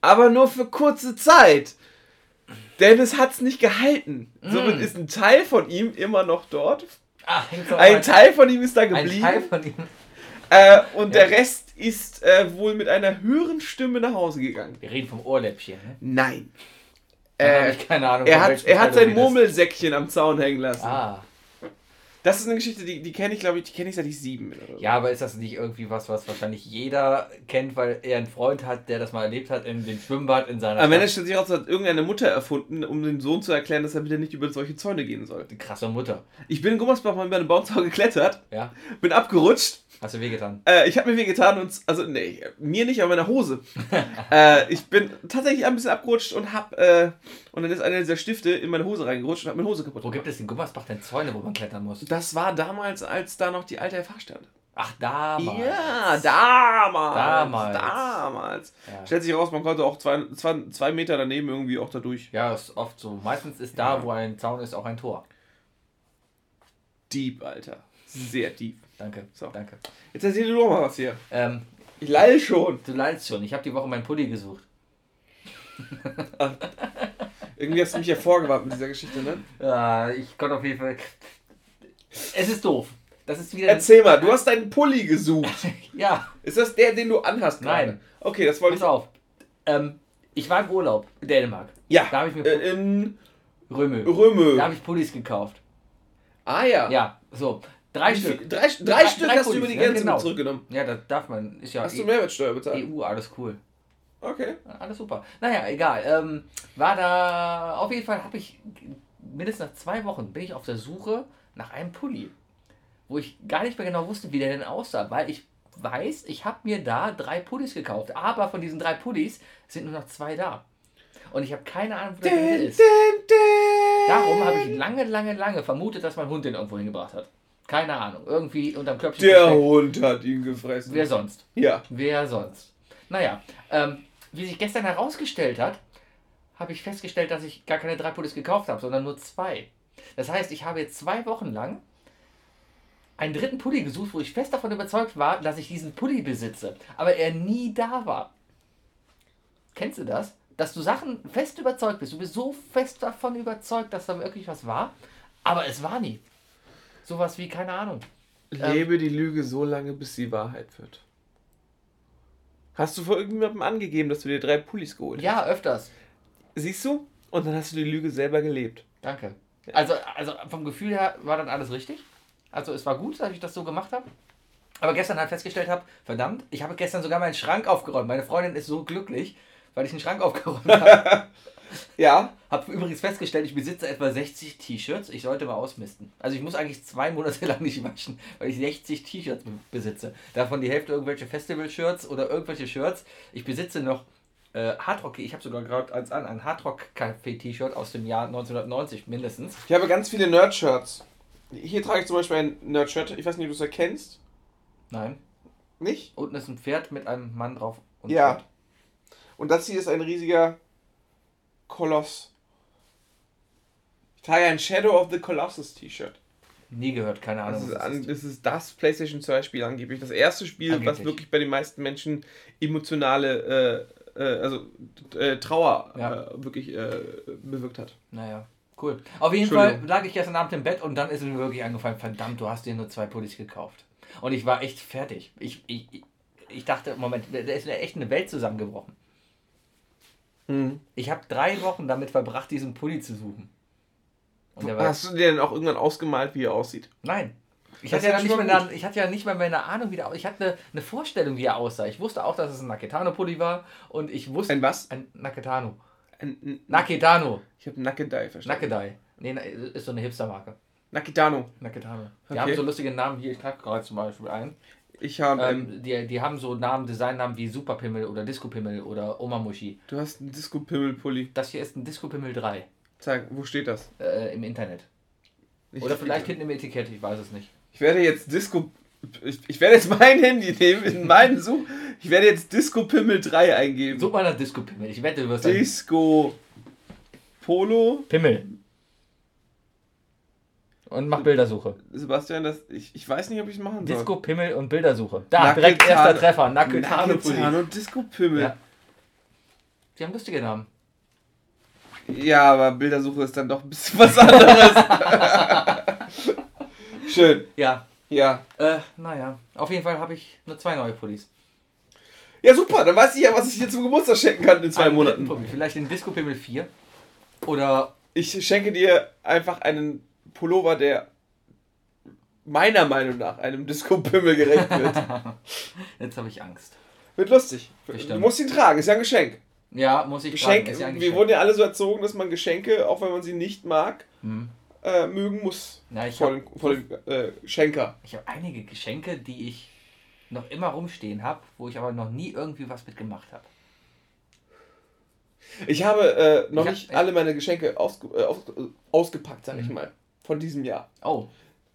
Aber nur für kurze Zeit. Denn es hat es nicht gehalten. Somit ist ein Teil von ihm immer noch dort. Ah, hängt doch Ein Teil von ihm ist da ein geblieben. Teil von ihm. Äh, und Ja. der Rest ist äh, wohl mit einer höheren Stimme nach Hause gegangen. Wir reden vom Ohrläppchen. Ne? Nein. Äh, keine Ahnung. er hat, er hat sein. Murmelsäckchen am Zaun hängen lassen. Ah. Das ist eine Geschichte, die, die kenne ich, glaube ich, die kenne ich seit ich sieben bin. Oder so. Ja, aber ist das nicht irgendwie was, was wahrscheinlich jeder kennt, weil er einen Freund hat, der das mal erlebt hat in dem Schwimmbad in seiner Am Ende stellt sich raus, hat irgendeine Mutter erfunden, um dem Sohn zu erklären, dass er bitte nicht über solche Zäune gehen soll. Die krasse Mutter. Ich bin in Gummersbach mal über einen Baumzaun geklettert, Ja. bin abgerutscht. Hast du wehgetan? Äh, ich habe mir weh getan und, also, nee, mir nicht, aber meiner Hose. äh, ich bin tatsächlich ein bisschen abgerutscht und hab, äh, und dann ist einer dieser Stifte in meine Hose reingerutscht und hat meine Hose kaputt Wo gibt es in Gummersbach denn Zäune, wo man klettern muss? Das war damals, als da noch die alte FH stand. Ach, damals. Ja, damals. Damals. Damals. Ja. Stellt sich raus, man konnte auch zwei, zwei, zwei Meter daneben irgendwie auch da durch. Ja, ist oft so. Meistens ist da, wo ein Zaun ist, auch ein Tor. Deep, Alter. Sehr deep. Danke. So. Danke. Jetzt erzähl du doch mal was hier. Ähm, Ich lall schon. du leidest schon. Ich habe die Woche meinen Pulli gesucht. Irgendwie hast du mich hervorgewarnt mit dieser Geschichte, ne? Ja, ich konnte auf jeden Fall. Es ist doof. Das ist wieder. Erzähl mal, du hast deinen Pulli gesucht. Ja, Ist das der, den du anhast gerade? Nein. Okay, das wollte pass ich. auf. Ähm, ich war im Urlaub in Dänemark. Ja, Da habe ich mir äh, in Römö. Röme. Da habe ich Pullis gekauft. ah ja. Ja, so. Drei Stück. Drei, drei, Stück hast du Pullis, über die ja, Grenze genau. mit zurückgenommen. Ja, das darf man. Ist ja Hast du E- Mehrwertsteuer bezahlt? EU, alles cool. Okay. Alles super. Naja, egal. Ähm, war da, auf jeden Fall habe ich, mindestens nach zwei Wochen bin ich auf der Suche nach einem Pulli, wo ich gar nicht mehr genau wusste, wie der denn aussah, weil ich weiß, ich habe mir da drei Pullis gekauft, aber von diesen drei Pullis sind nur noch zwei da. Und ich habe keine Ahnung, wo der ist. Darum habe ich lange, lange, lange vermutet, dass mein Hund den irgendwo hingebracht hat. Keine Ahnung. Irgendwie unterm Köpfchen. Der versteckt. Hund hat ihn gefressen. Wer sonst? Ja. Wer sonst? Naja, ähm, wie sich gestern herausgestellt hat, habe ich festgestellt, dass ich gar keine drei Pullis gekauft habe, sondern nur zwei. Das heißt, ich habe jetzt zwei Wochen lang einen dritten Pulli gesucht, wo ich fest davon überzeugt war, dass ich diesen Pulli besitze, aber er nie da war. Kennst du das? Dass du Sachen fest überzeugt bist. Du bist so fest davon überzeugt, dass da wirklich was war, aber es war nie. Sowas wie, keine Ahnung. Lebe die Lüge so lange, bis sie Wahrheit wird. Hast du vor irgendjemandem angegeben, dass du dir drei Pullis geholt hast? Ja, öfters. Siehst du? Und dann hast du die Lüge selber gelebt. Danke. Also, also vom Gefühl her war dann alles richtig. Also es war gut, dass ich das so gemacht habe. Aber gestern halt festgestellt habe, verdammt, ich habe gestern sogar meinen Schrank aufgeräumt. Meine Freundin ist so glücklich, weil ich den Schrank aufgeräumt habe. Ja. habe übrigens festgestellt, ich besitze etwa 60 T-Shirts. Ich sollte mal ausmisten. Also ich muss eigentlich zwei Monate lang nicht waschen, weil ich 60 T-Shirts be- besitze. Davon die Hälfte irgendwelche Festival-Shirts oder irgendwelche Shirts. Ich besitze noch äh, Hardrock, ich habe sogar gerade eins an, ein Hardrock-Café-T-Shirt aus dem Jahr 1990 mindestens. Ich habe ganz viele Nerd-Shirts. Hier trage ich zum Beispiel ein Nerd-Shirt. Ich weiß nicht, ob du es erkennst. Nein. Nicht? Unten ist ein Pferd mit einem Mann drauf. Und Ja. Pferd. Und das hier ist ein riesiger Koloss. Ich trage ein Shadow of the Colossus T-Shirt. Nie gehört, keine Ahnung. Das ist, was an, das ist das PlayStation 2 Spiel angeblich. Das erste Spiel, was Angeblich. wirklich bei den meisten Menschen emotionale, äh, äh, also äh, Trauer Ja. äh, wirklich äh, bewirkt hat. Naja, cool. Auf jeden Fall lag ich gestern Abend im Bett und dann ist mir wirklich eingefallen, verdammt, du hast dir nur zwei Pullis gekauft. Und ich war echt fertig. Ich, ich, ich- ich dachte, Moment, da ist echt eine Welt zusammengebrochen. Ich habe drei Wochen damit verbracht, diesen Pulli zu suchen. Hast du dir denn auch irgendwann ausgemalt, wie er aussieht? Nein. Ich hatte, ja nicht mal eine, ich hatte ja nicht mal mehr eine Ahnung, wie der Ich hatte eine, eine Vorstellung, wie er aussah. Ich wusste auch, dass es ein Naketano-Pulli war. Und ich wusste. Ein was? Ein Naketano. Ein, Naketano. ich habe Nakedai verstanden. Nakedai. Nee, ist so eine Hipster-Marke. Nakitano. Naketano. Die Okay. haben so lustige Namen hier. Ich trage gerade zum Beispiel ein. Ich habe. Ähm, die, die haben so Namen, Designnamen wie Superpimmel oder Disco-Pimmel oder Omamushi. du hast einen Disco-Pimmel-Pulli. Das hier ist ein Disco-Pimmel 3 Sag, wo steht das? äh, im Internet. Ich- Oder vielleicht hinten im Etikett, ich weiß es nicht. Ich werde jetzt Disco Ich, ich werde jetzt mein Handy nehmen, in meinen Such. Ich werde jetzt Disco Pimmel 3 eingeben. Such mal nach Disco Pimmel. Ich wette, du wirst Disco Polo. Pimmel. Und mach Bildersuche. Sebastian, das, ich, ich weiß nicht, ob ich es machen soll. Disco Pimmel und Bildersuche. Da, Nacke direkt erster Treffer. Nacke Zahn und Disco Pimmel. Ja. Die haben lustige Namen. Ja, aber Bildersuche ist dann doch ein bisschen was anderes. Schön. Ja. Ja. Äh, naja. Auf jeden Fall habe ich nur zwei neue Pullis. Ja, super. Dann weiß ich ja, was ich dir zum Geburtstag schenken kann in zwei Einen Monaten. Vielleicht den Disco Pimmel 4. Oder. Ich schenke dir einfach einen Pullover, der meiner Meinung nach einem Disco-Pimmel gerecht wird. Jetzt habe ich Angst. wird lustig. Du Bestimmt. musst ihn tragen, ist ja ein Geschenk. Ja, muss ich Geschenk, fragen. Ist ja ein wir Geschenk. wurden ja alle so erzogen, dass man Geschenke, auch wenn man sie nicht mag, Hm. äh, mögen muss. Ja, ich vor habe dem, vor dem äh, Schenker. ich hab einige Geschenke, die ich noch immer rumstehen habe, wo ich aber noch nie irgendwie was mitgemacht habe. Ich habe äh, noch Ich hab- nicht alle meine Geschenke ausge, äh, aus, äh, ausgepackt, sag ich Mhm. mal, von diesem Jahr. Oh,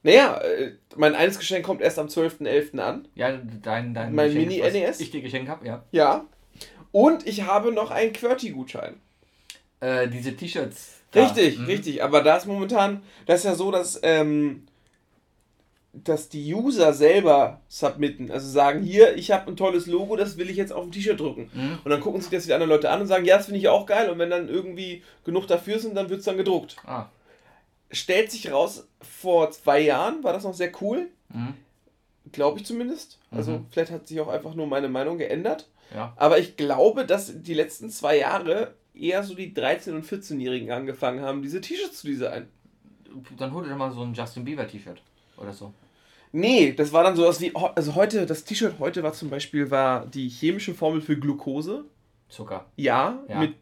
Naja, äh, mein eines Geschenk kommt erst am 12.11. an. ja, dein, dein Mein Mini-NES? ich dir geschenkt habe, ja. Ja. Und ich habe noch einen QWERTY-Gutschein. Äh, diese T-Shirts. Richtig, Mhm. richtig. Aber da ist momentan, das ist ja so, dass, ähm, dass die User selber submitten. Also sagen, hier, ich habe ein tolles Logo, das will ich jetzt auf ein T-Shirt drucken. Mhm. Und dann gucken sich das die anderen Leute an und sagen, ja, das finde ich auch geil. Und wenn dann irgendwie genug dafür sind, dann wird es dann gedruckt. Ah. Stellt sich raus, vor zwei Jahren war das noch sehr cool. Mhm. Glaube ich zumindest. Also Mhm. vielleicht hat sich auch einfach nur meine Meinung geändert. Ja. Aber ich glaube, dass die letzten zwei Jahre eher so die 13- und 14-Jährigen angefangen haben, diese T-Shirts zu designen. Dann hol dir doch mal so ein Justin Bieber T-Shirt. Oder so. Nee, das war dann sowas wie, also heute, das T-Shirt heute war zum Beispiel, war die chemische Formel für Glucose. Zucker. Ja, Ja. mit,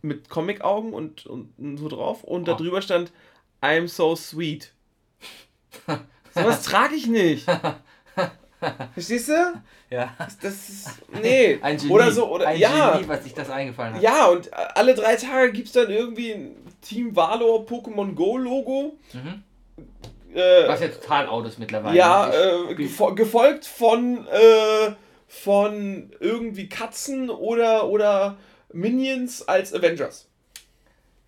mit Comic-Augen und, und, so drauf. Und Oh. da drüber stand, I'm so sweet. Sowas trage ich nicht. Verstehst du? Ja. Das ist, nee. Ein Genie. Oder so, oder, ein ja. Genie, was sich das eingefallen hat. Ja, und alle drei Tage gibt es dann irgendwie ein Team Valor Pokémon Go Logo. Mhm. Äh, Was ja total out ist mittlerweile. ja, äh, gefo gefolgt von, äh, von irgendwie Katzen oder, oder Minions als Avengers.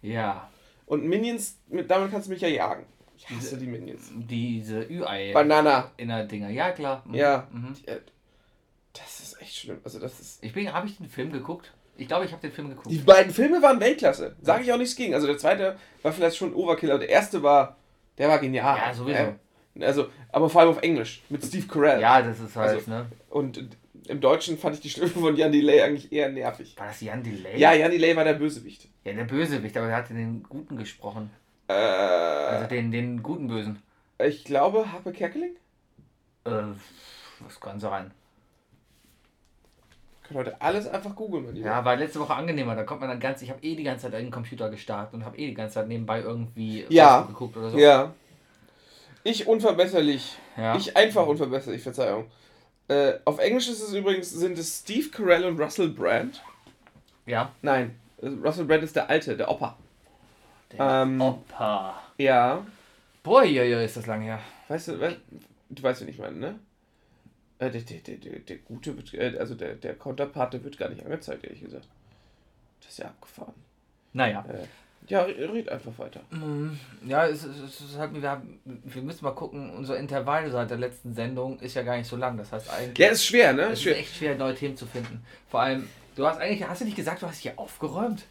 ja. Und Minions, mit, damit kannst du mich ja jagen. Ich hasse die Minions. Diese Ü-Ei. Banana. Dinger. Ja, klar. Mhm. Ja. Mhm. Das ist echt schlimm. Also das ist. Ich bin, habe ich den Film geguckt? Ich glaube, ich habe den Film geguckt. Die beiden Filme waren Weltklasse. Sage ich auch nichts gegen. Also der zweite war vielleicht schon Overkill, aber der erste war, der war genial. Ja, sowieso. Äh, also, aber vor allem auf Englisch mit Steve Carell. Ja, das ist halt, Also- ne? Und im Deutschen fand ich die Stimme von Jan Delay eigentlich eher nervig. War das Jan Delay? Ja, Jan Delay war der Bösewicht. Ja, der Bösewicht, aber er hat den Guten gesprochen. Äh, Also den, den guten Bösen. ich glaube, Happe Kerkeling? Äh, was kann sein? Können heute alles einfach googeln, mein Lieber. Ja, war letzte Woche angenehmer. Da kommt man dann ganz. Ich habe eh die ganze Zeit einen Computer gestartet und habe eh die ganze Zeit nebenbei irgendwie Ja. Geguckt oder so. Ja. Ich unverbesserlich. Ja. Ich einfach unverbesserlich, Verzeihung. Äh, auf Englisch ist es übrigens, sind es Steve Carell und Russell Brand. ja. Nein, Russell Brand ist der Alte, der Opa. Der Ähm, Opa. Ja. Boah, ja, ja, ist das lang her. Weißt du, we- du weißt, wen ich meine, ne? Äh, der, der, der, der, der Gute wird, äh, also der, der Counterpart, der wird gar nicht angezeigt, ehrlich gesagt. Das ist ja abgefahren. Naja. Äh, ja, red einfach weiter. Mm, Ja, es, es, ist halt, wir, haben, wir müssen mal gucken, unser Intervall seit der letzten Sendung ist ja gar nicht so lang. Das heißt eigentlich, Ja, ist schwer, ne? es Ist ist schwer. echt schwer, neue Themen zu finden. Vor allem, du hast eigentlich, hast du nicht gesagt, du hast hier aufgeräumt?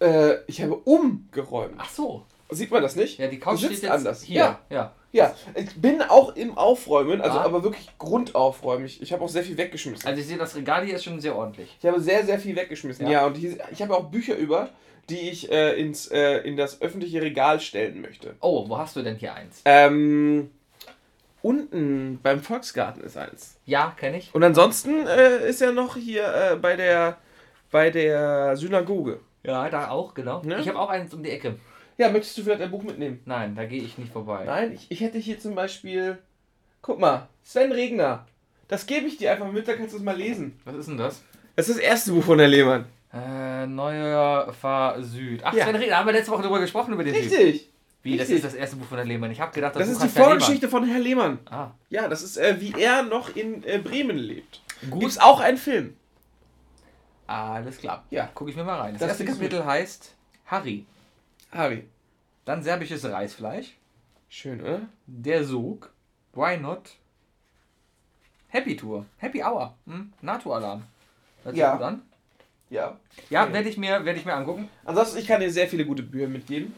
Äh, ich habe umgeräumt. Ach so. Sieht man das nicht? Ja, die Couch sitzt steht jetzt anders. hier. Ja. ja. Ja, ich bin auch im Aufräumen, also Ah. aber wirklich Grundaufräumen. Ich, ich habe auch sehr viel weggeschmissen. Also ich sehe, das Regal hier ist schon sehr ordentlich. Ich habe sehr, sehr viel weggeschmissen. Ja. Ja, und hier, ich habe auch Bücher über, die ich äh, ins, äh, in das öffentliche Regal stellen möchte. Oh, wo hast du denn hier eins? Ähm, unten beim Volksgarten ist eins. Ja, kenne ich. Und ansonsten äh, ist er noch hier äh, bei der bei der Synagoge. Ja, da auch, genau. Ne? Ich habe auch eins um die Ecke. Ja, möchtest du vielleicht ein Buch mitnehmen? Nein, da gehe ich nicht vorbei. Nein, ich, ich hätte hier zum Beispiel. Guck mal, Sven Regner. Das gebe ich dir einfach mit, da kannst du es mal lesen. Was ist denn das? Das ist das erste Buch von der Lehmann. Äh, neuer Fahr Süd. Ach, Ja. Sven Regner, haben wir letzte Woche darüber gesprochen, über den Typ. Richtig. Wie, das Richtig. ist das erste Buch von Herrn Lehmann. Ich habe gedacht, Das Buch ist die Herr Vorgeschichte von Herr Lehmann. Lehmann. Ah, Ja, das ist, äh, wie er noch in äh, Bremen lebt. Gut. Gibt's auch einen Film. Alles klar. Ja. Gucke ich mir mal rein. Das, Das erste Kapitel heißt Harry. Harry. Dann serbisches Reisfleisch. Schön, oder? Der Sog. Why not? Happy Tour. Happy Hour. Hm? NATO-Alarm. Ja. gut an. Ja. Ja, Okay. werde ich, mir, werd ich mir angucken. Ansonsten, ich kann dir sehr viele gute Bücher mitgeben.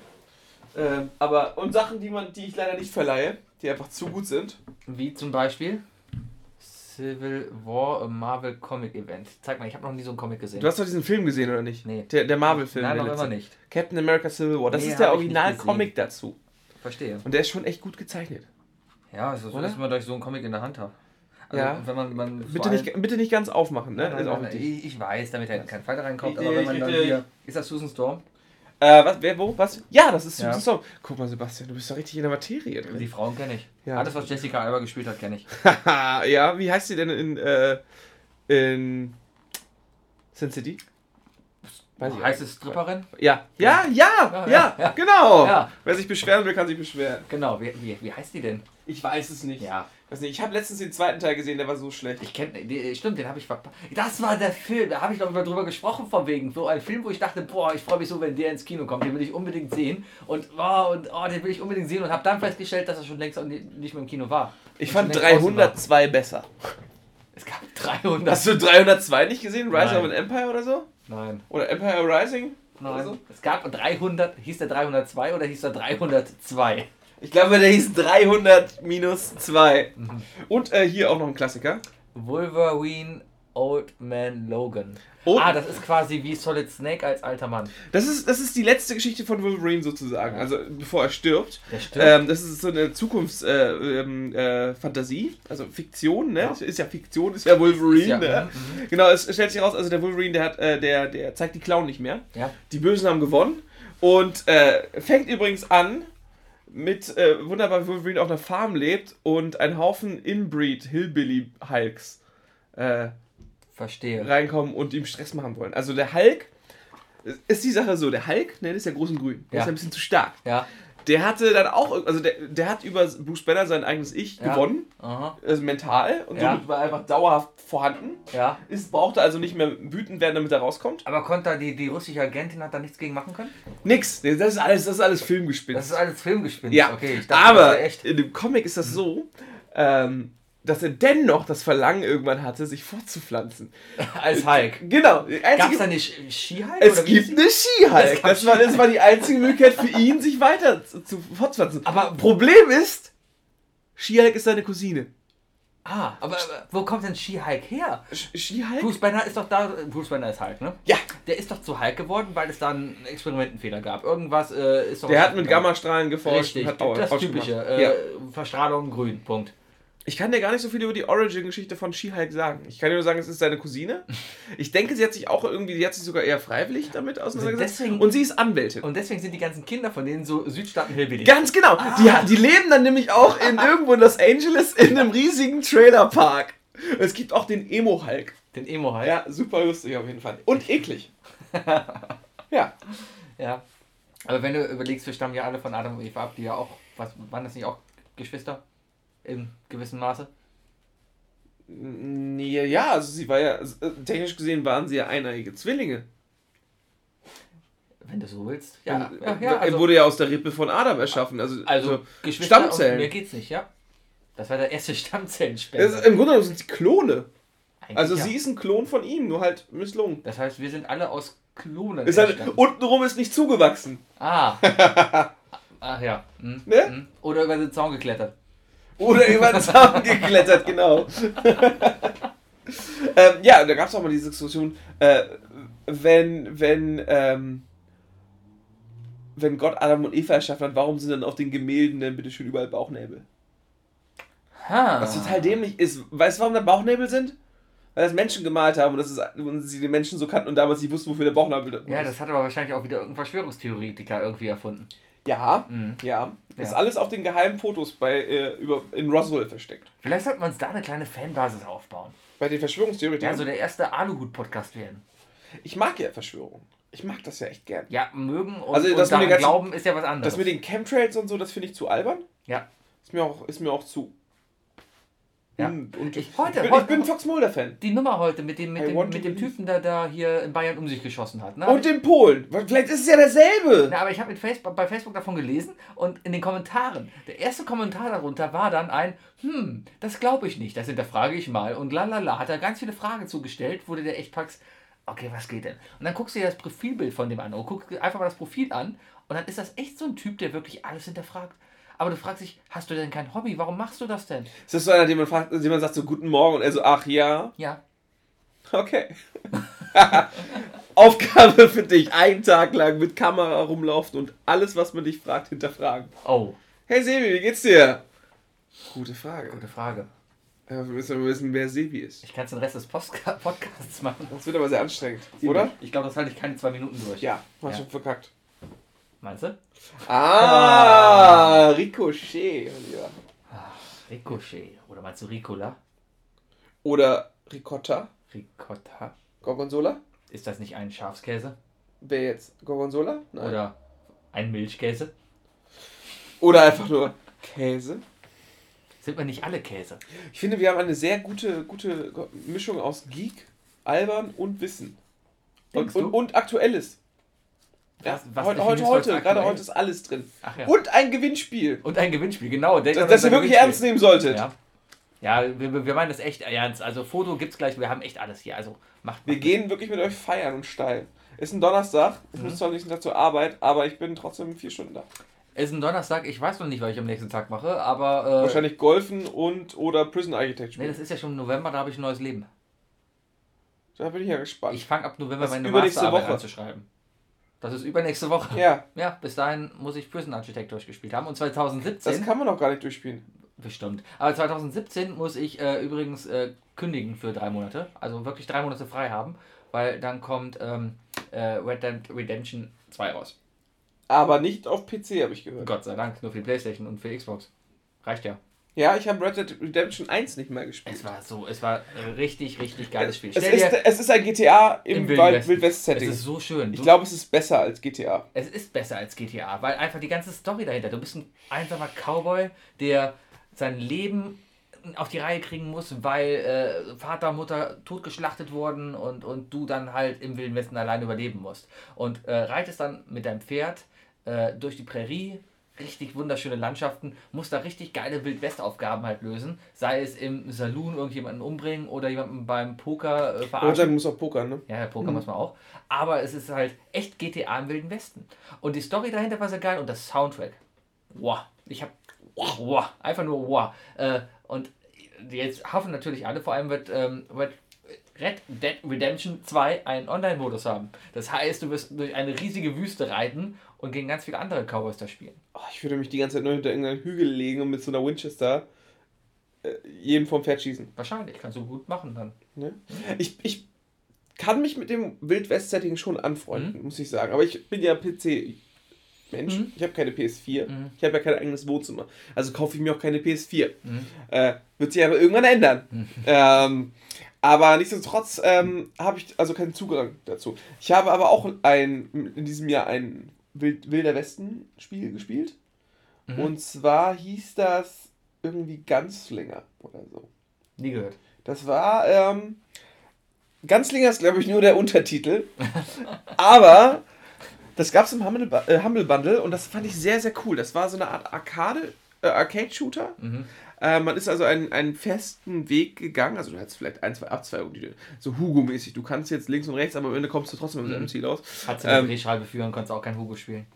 Ähm, aber, und Sachen, die, man, die ich leider nicht verleihe, die einfach zu gut sind. Wie zum Beispiel Civil War a Marvel Comic Event. Zeig mal, ich habe noch nie so einen Comic gesehen. Du hast doch diesen Film gesehen, oder nicht? Nee. Der, der Marvel-Film. Nein, noch immer nicht. Captain America Civil War. Das Nee, ist der Original-Comic dazu. Verstehe. Und der ist schon echt gut gezeichnet. Ja, es ist so, dass man durch so einen Comic in der Hand hat. Also, Ja. wenn man, man Bitte nicht, bitte nicht ganz aufmachen, ne? Nein, nein, nein, ich, ich weiß, damit halt kein Falter reinkommt, aber wenn man dann hier. Ist das Susan Storm? Äh, was, wer, wo, was? Ja, das ist Ja. Susan Storm. Guck mal, Sebastian, du bist doch richtig in der Materie Die drin. Frauen kenne ich. Ja. Alles, was Jessica Alba gespielt hat, kenne ich. Haha, ja, wie heißt sie denn in, äh, in Sin City? Weiß ich heißt es Stripperin? Ja, ja, ja, Ja, ja, ja. genau. Ja. Wer sich beschweren will, kann sich beschweren. Genau, wie, wie, wie heißt die denn? Ich weiß es nicht. Ja. Weiß nicht. Ich habe letztens den zweiten Teil gesehen, der war so schlecht. Ich kenne, stimmt, den habe ich verpasst. Das war der Film, da habe ich doch mal drüber gesprochen, von wegen. So ein Film, wo ich dachte, boah, ich freue mich so, wenn der ins Kino kommt. Den will ich unbedingt sehen. Und, oh, und oh, den will ich unbedingt sehen. Und habe dann festgestellt, dass er schon längst nicht mehr im Kino war. Ich fand schon längst draußen 302 besser. Es gab 300. Hast du 302 nicht gesehen? Rise Nein. of an Empire oder so? Nein. Oder Empire Rising? Oder Nein. so? Es gab 300, hieß der 302 oder hieß der 302? Ich glaube, der hieß 300 minus 2. Und äh, hier auch noch ein Klassiker. Wolverine Old Man Logan. Old- ah, das ist quasi wie Solid Snake als alter Mann. Das ist, das ist die letzte Geschichte von Wolverine sozusagen. Also bevor er stirbt. Der stirbt. Ähm, das ist so eine Zukunftsfantasie, äh, ähm, äh, also Fiktion, ne? Ja. Ist ja Fiktion, ist ja Wolverine, Ist ja- ne? mhm, Genau, es stellt sich raus, also der Wolverine, der hat, äh, der, der zeigt die Clown nicht mehr. Ja. Die Bösen haben gewonnen und äh, fängt übrigens an mit äh, wunderbar Wolverine auf einer Farm lebt und ein Haufen Inbreed Hillbilly Hulks äh, Verstehe. reinkommen und ihm Stress machen wollen. Also der Hulk ist die Sache so, der Hulk, ne, der ist ja groß und grün, der Ja. ist ein bisschen zu stark. Ja. Der hatte dann auch, also der, der hat über Bruce Banner sein eigenes Ich Ja. gewonnen, Aha. also mental und Ja. somit war er einfach dauerhaft vorhanden. Ja. Ist, brauchte also nicht mehr wütend werden, damit er rauskommt. Aber konnte die, die russische Agentin hat da nichts gegen machen können? Nix, das ist alles, das ist alles Filmgespinst. Das ist alles Filmgespinst. Ja, Okay, ich dachte, aber in dem Comic ist das so, ähm, dass er dennoch das Verlangen irgendwann hatte, sich fortzupflanzen. Als Hulk. Genau. Gab es da nicht Ski-Hulk? es gibt eine Ski-Hulk. Es gab Das war, das war die einzige Möglichkeit für ihn, sich weiter zu, zu fortzupflanzen. Aber- Problem ist, Ski-Hulk ist seine Cousine. Ah, aber, aber wo kommt denn Ski-Hulk her? Ski-Hulk? Bruce Banner ist doch da. Bruce Banner ist Hulk, ne? Ja, Der ist doch zu Hulk geworden, weil es da einen Experimentenfehler gab. Irgendwas äh, ist doch. der hat mit Gammastrahlen geforscht Richtig, hat auch das typische. Äh, Ja. Verstrahlung grün, Punkt. Ich kann dir gar nicht so viel über die Origin-Geschichte von She-Hulk sagen. Ich kann dir nur sagen, es ist seine Cousine. Ich denke, sie hat sich auch irgendwie, sie hat sich sogar eher freiwillig damit auseinandergesetzt. Deswegen- und sie ist Anwältin. Und deswegen sind die ganzen Kinder von denen so Südstaaten-Hillbilly. Ganz genau. Die, ha- die leben dann nämlich auch in irgendwo in Los Angeles in einem riesigen Trailerpark. Es gibt auch den Emo-Hulk. Den Emo-Hulk. Ja, super lustig auf jeden Fall. Und eklig. ja. Ja. Aber wenn du überlegst, wir stammen ja alle von Adam und Eva ab, die ja auch, was, waren das nicht auch Geschwister? In gewissem Maße? Ja, also sie war ja, äh, technisch gesehen waren sie ja eineige Zwillinge. Wenn du so willst. Ja, Und, ja, äh, ja. er Also, wurde ja aus der Rippe von Adam erschaffen. Also, also Stammzellen. Mir geht's nicht, ja. Das war der erste Stammzellenspender. ist, Im Grunde genommen sind sie Klone. Eigentlich Also ja. sie ist ein Klon von ihm, nur halt misslungen. Das heißt, wir sind alle aus Klonen Ist halt, untenrum ist nicht zugewachsen. Ah. Ach ja. Hm. Ne? Hm. Oder über den Zaun geklettert. Oder über den Zaun geklettert, genau. ähm, ja, da gab es auch mal diese Diskussion, äh, wenn, wenn, ähm, wenn Gott Adam und Eva erschaffen hat, warum sind dann auf den Gemälden denn bitte schön überall Bauchnäbel? Ha. Was total dämlich ist. Weißt du, warum da Bauchnäbel sind? Weil das Menschen gemalt haben und, das ist, und sie die Menschen so kannten und damals nicht wussten, wofür der Bauchnabel da Ja, ist. das hat aber wahrscheinlich auch wieder irgendein Verschwörungstheoretiker irgendwie erfunden. Ja, Mhm. ja. Ist Ja. alles auf den geheimen Fotos bei, äh, über, in Roswell versteckt. Vielleicht sollte man uns da eine kleine Fanbasis aufbauen. Bei den Ja, Verschwörungstheoretikern. so der erste Aluhut-Podcast werden. ich mag ja Verschwörungen. Ich mag das ja echt gern. Ja, mögen und, Also, und daran ganzen- glauben ist ja was anderes. Das mit den Chemtrails und so, das finde ich zu albern. ja. Ist mir auch, ist mir auch zu. Ja. Und, und Ich- ich, heute- bin, heute- ich bin ein Fox Mulder-Fan. Die Nummer heute mit dem, mit I dem, mit dem. Typen, der da hier in Bayern um sich geschossen hat. Ne? Und den Polen. Vielleicht ist es ja derselbe. Na, aber ich habe Facebook, bei Facebook davon gelesen und in den Kommentaren, der erste Kommentar darunter war dann ein, hm, das glaube ich nicht, das hinterfrage ich mal. Und lalala, hat er ganz viele Fragen zugestellt, wo du dir echt packst, okay, was geht denn? Und dann guckst du dir das Profilbild von dem an und guckst einfach mal das Profil an und dann ist das echt so ein Typ, der wirklich alles hinterfragt. Aber du fragst dich, hast du denn kein Hobby? Warum machst du das denn? Ist das so einer, den man, fragt, den man sagt so Guten Morgen und er so, ach ja. Ja, Okay. Aufgabe für dich. Einen Tag lang mit Kamera rumlaufen und alles, was man dich fragt, hinterfragen. oh, Hey Sebi, wie geht's dir? Gute Frage. gute Frage. Ja, wir müssen wissen, wer Sebi ist. Ich kann den Rest des Postka Podcasts machen. Das wird aber sehr anstrengend, oder? Ich glaube, das halte ich keine zwei Minuten durch. Ja, hast Ja. schon verkackt. Meinst du? Ah, Ricochet. mein Lieber. Ricochet. Oder meinst du Ricola? Oder Ricotta. Ricotta. Gorgonzola. Ist das nicht ein Schafskäse? Wer jetzt? Gorgonzola? Nein. Oder ein Milchkäse? Oder einfach nur Käse. Sind wir nicht alle Käse? Ich finde, wir haben eine sehr gute, gute Mischung aus Geek, Albern und Wissen. Und, du? und, und Aktuelles. Ja, Was- was heute, heute, gerade aktuell? heute ist alles drin. Ach ja. Und ein Gewinnspiel. Und ein Gewinnspiel, genau. Denk Das, an das ihr wirklich ernst nehmen solltet. Ja, ja wir, wir- meinen das echt ernst. Also Foto gibt's gleich, wir haben echt alles hier. Also macht Wir macht- gehen wirklich mit euch feiern und steil. Ist ein Donnerstag. Ich Mhm. muss zwar nicht Tag zur Arbeit, aber ich bin trotzdem vier Stunden da. Es ist ein Donnerstag, ich weiß noch nicht, was ich am nächsten Tag mache, aber. Äh, Wahrscheinlich Golfen und oder Prison Architect Nee, das ist ja schon November, da habe ich ein neues Leben. da bin ich ja gespannt. Ich fange ab November meine Masterarbeit Woche. anzuschreiben. Das ist übernächste Woche. ja, Ja, bis dahin muss ich Prison Architect durchgespielt haben. Und 2017. das kann man noch gar nicht durchspielen. Bestimmt. Aber 2017 muss ich äh, übrigens äh, kündigen für drei Monate. Also wirklich drei Monate frei haben, weil dann kommt ähm, äh, Red Dead Redemption 2 raus. Aber nicht auf PC, habe ich gehört. Gott sei Dank, nur für die Playstation und für Xbox. Reicht ja. Ja, ich habe Red Dead Redemption 1 nicht mehr gespielt. Es war so, es war ein richtig, richtig geiles Spiel. Es ist, es ist ein GTA im, Im Wild- Westen. Wildwest-Setting. es ist so schön. ich Du- glaube, es ist besser als GTA. Es ist besser als GTA, weil einfach die ganze Story dahinter. Du bist ein einsamer Cowboy, der sein Leben auf die Reihe kriegen muss, weil äh, Vater, Mutter totgeschlachtet wurden und, und du dann halt im Wilden Westen allein überleben musst. Und äh, reitest dann mit deinem Pferd äh, durch die Prärie, richtig wunderschöne Landschaften, musst da richtig geile Wildwest-Aufgaben halt lösen. Sei es im Saloon irgendjemanden umbringen oder jemanden beim Poker äh, verarschen. dann muss auch pokern, ne? Ja, ja, Poker muss man auch. Aber es ist halt echt GTA im Wilden Westen. Und die Story dahinter war sehr geil und das Soundtrack. Wow. Ich hab. Wow. Einfach nur wow. Äh, und jetzt hoffen natürlich alle, vor allem wird ähm, wird Red Dead Redemption 2 einen Online-Modus haben. Das heißt, du wirst durch eine riesige Wüste reiten und gegen ganz viele andere Cowboys da spielen. Oh, ich würde mich die ganze Zeit nur hinter irgendeinen Hügel legen und mit so einer Winchester äh, jeden vom Pferd schießen. Wahrscheinlich. Kannst du gut machen dann. Ne? Ich, ich kann mich mit dem Wildwest-Setting schon anfreunden, muss ich sagen. Aber ich bin ja PC-Mensch. Mhm. Ich habe keine PS4. Mhm. Ich habe ja kein eigenes Wohnzimmer. Also kaufe ich mir auch keine PS4. Mhm. Äh, wird sich aber irgendwann ändern. Ähm, aber nichtsdestotrotz ähm, habe ich also keinen Zugang dazu. Ich habe aber auch ein, in diesem Jahr ein Wild, Wilder Westen-Spiel gespielt. Mhm. Und zwar hieß das irgendwie Ganzlinger oder so. Nie gehört. Das war, ähm, Ganzlinger ist, glaube ich, nur der Untertitel. Aber das gab es im Humble, äh, Humble Bundle und das fand ich sehr, sehr cool. Das war so eine Art Arcade, äh, Arcade-Shooter. Mhm. Äh, man ist also einen, einen festen Weg gegangen. Also du hattest vielleicht ein, zwei Abzweigungen, die du, so Hugo-mäßig. Du kannst jetzt links und rechts, aber am Ende kommst du trotzdem mit Mhm. deinem Ziel aus. Hat sie eine Ähm, Drehscheibe führen, konntest auch kein Hugo spielen.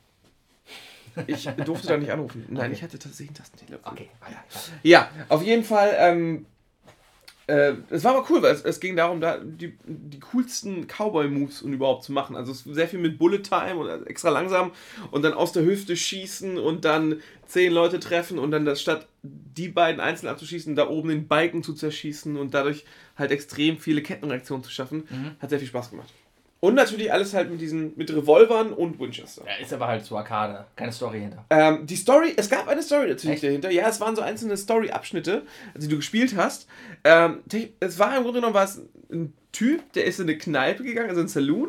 Ich durfte da nicht anrufen. Nein, Okay. ich hatte tatsächlich ein Tastentelefon. Okay, weiter. Ja, auf jeden Fall. Ähm, äh, es war aber cool, weil es, es ging darum, da die, die coolsten Cowboy-Moves und überhaupt zu machen. Also sehr viel mit Bullet Time und extra langsam und dann aus der Hüfte schießen und dann zehn Leute treffen und dann das statt die beiden einzeln abzuschießen, da oben den Balken zu zerschießen und dadurch halt extrem viele Kettenreaktionen zu schaffen. Mhm. Hat sehr viel Spaß gemacht. Und natürlich alles halt mit diesen, mit Revolvern und Winchester. Ja, ist aber halt so Arcade. Keine Story hinter. Ähm, die Story, es gab eine Story natürlich Echt? dahinter. Ja, es waren so einzelne Story-Abschnitte, die du gespielt hast. Ähm, es war im Grunde genommen war es ein Typ, der ist in eine Kneipe gegangen, also in einen Saloon.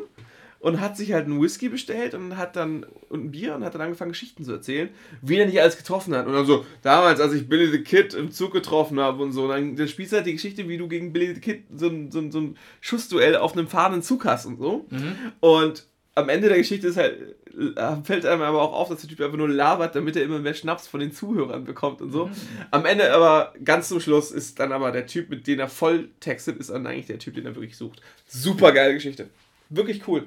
Und hat sich halt einen Whisky bestellt und hat dann und ein Bier und hat dann angefangen, Geschichten zu erzählen, wie er nicht alles getroffen hat. Und dann so, damals, als ich Billy the Kid im Zug getroffen habe und so, und dann, dann spielst du halt die Geschichte, wie du gegen Billy the Kid so ein, so ein, so ein Schussduell auf einem fahrenden Zug hast und so. Und am Ende der Geschichte ist halt, äh, fällt einem aber auch auf, dass der Typ einfach nur labert, damit er immer mehr Schnaps von den Zuhörern bekommt und so. Am Ende aber, ganz zum Schluss, ist dann aber der Typ, mit dem er voll textet, ist dann eigentlich der Typ, den er wirklich sucht. Super geile Geschichte. Wirklich cool.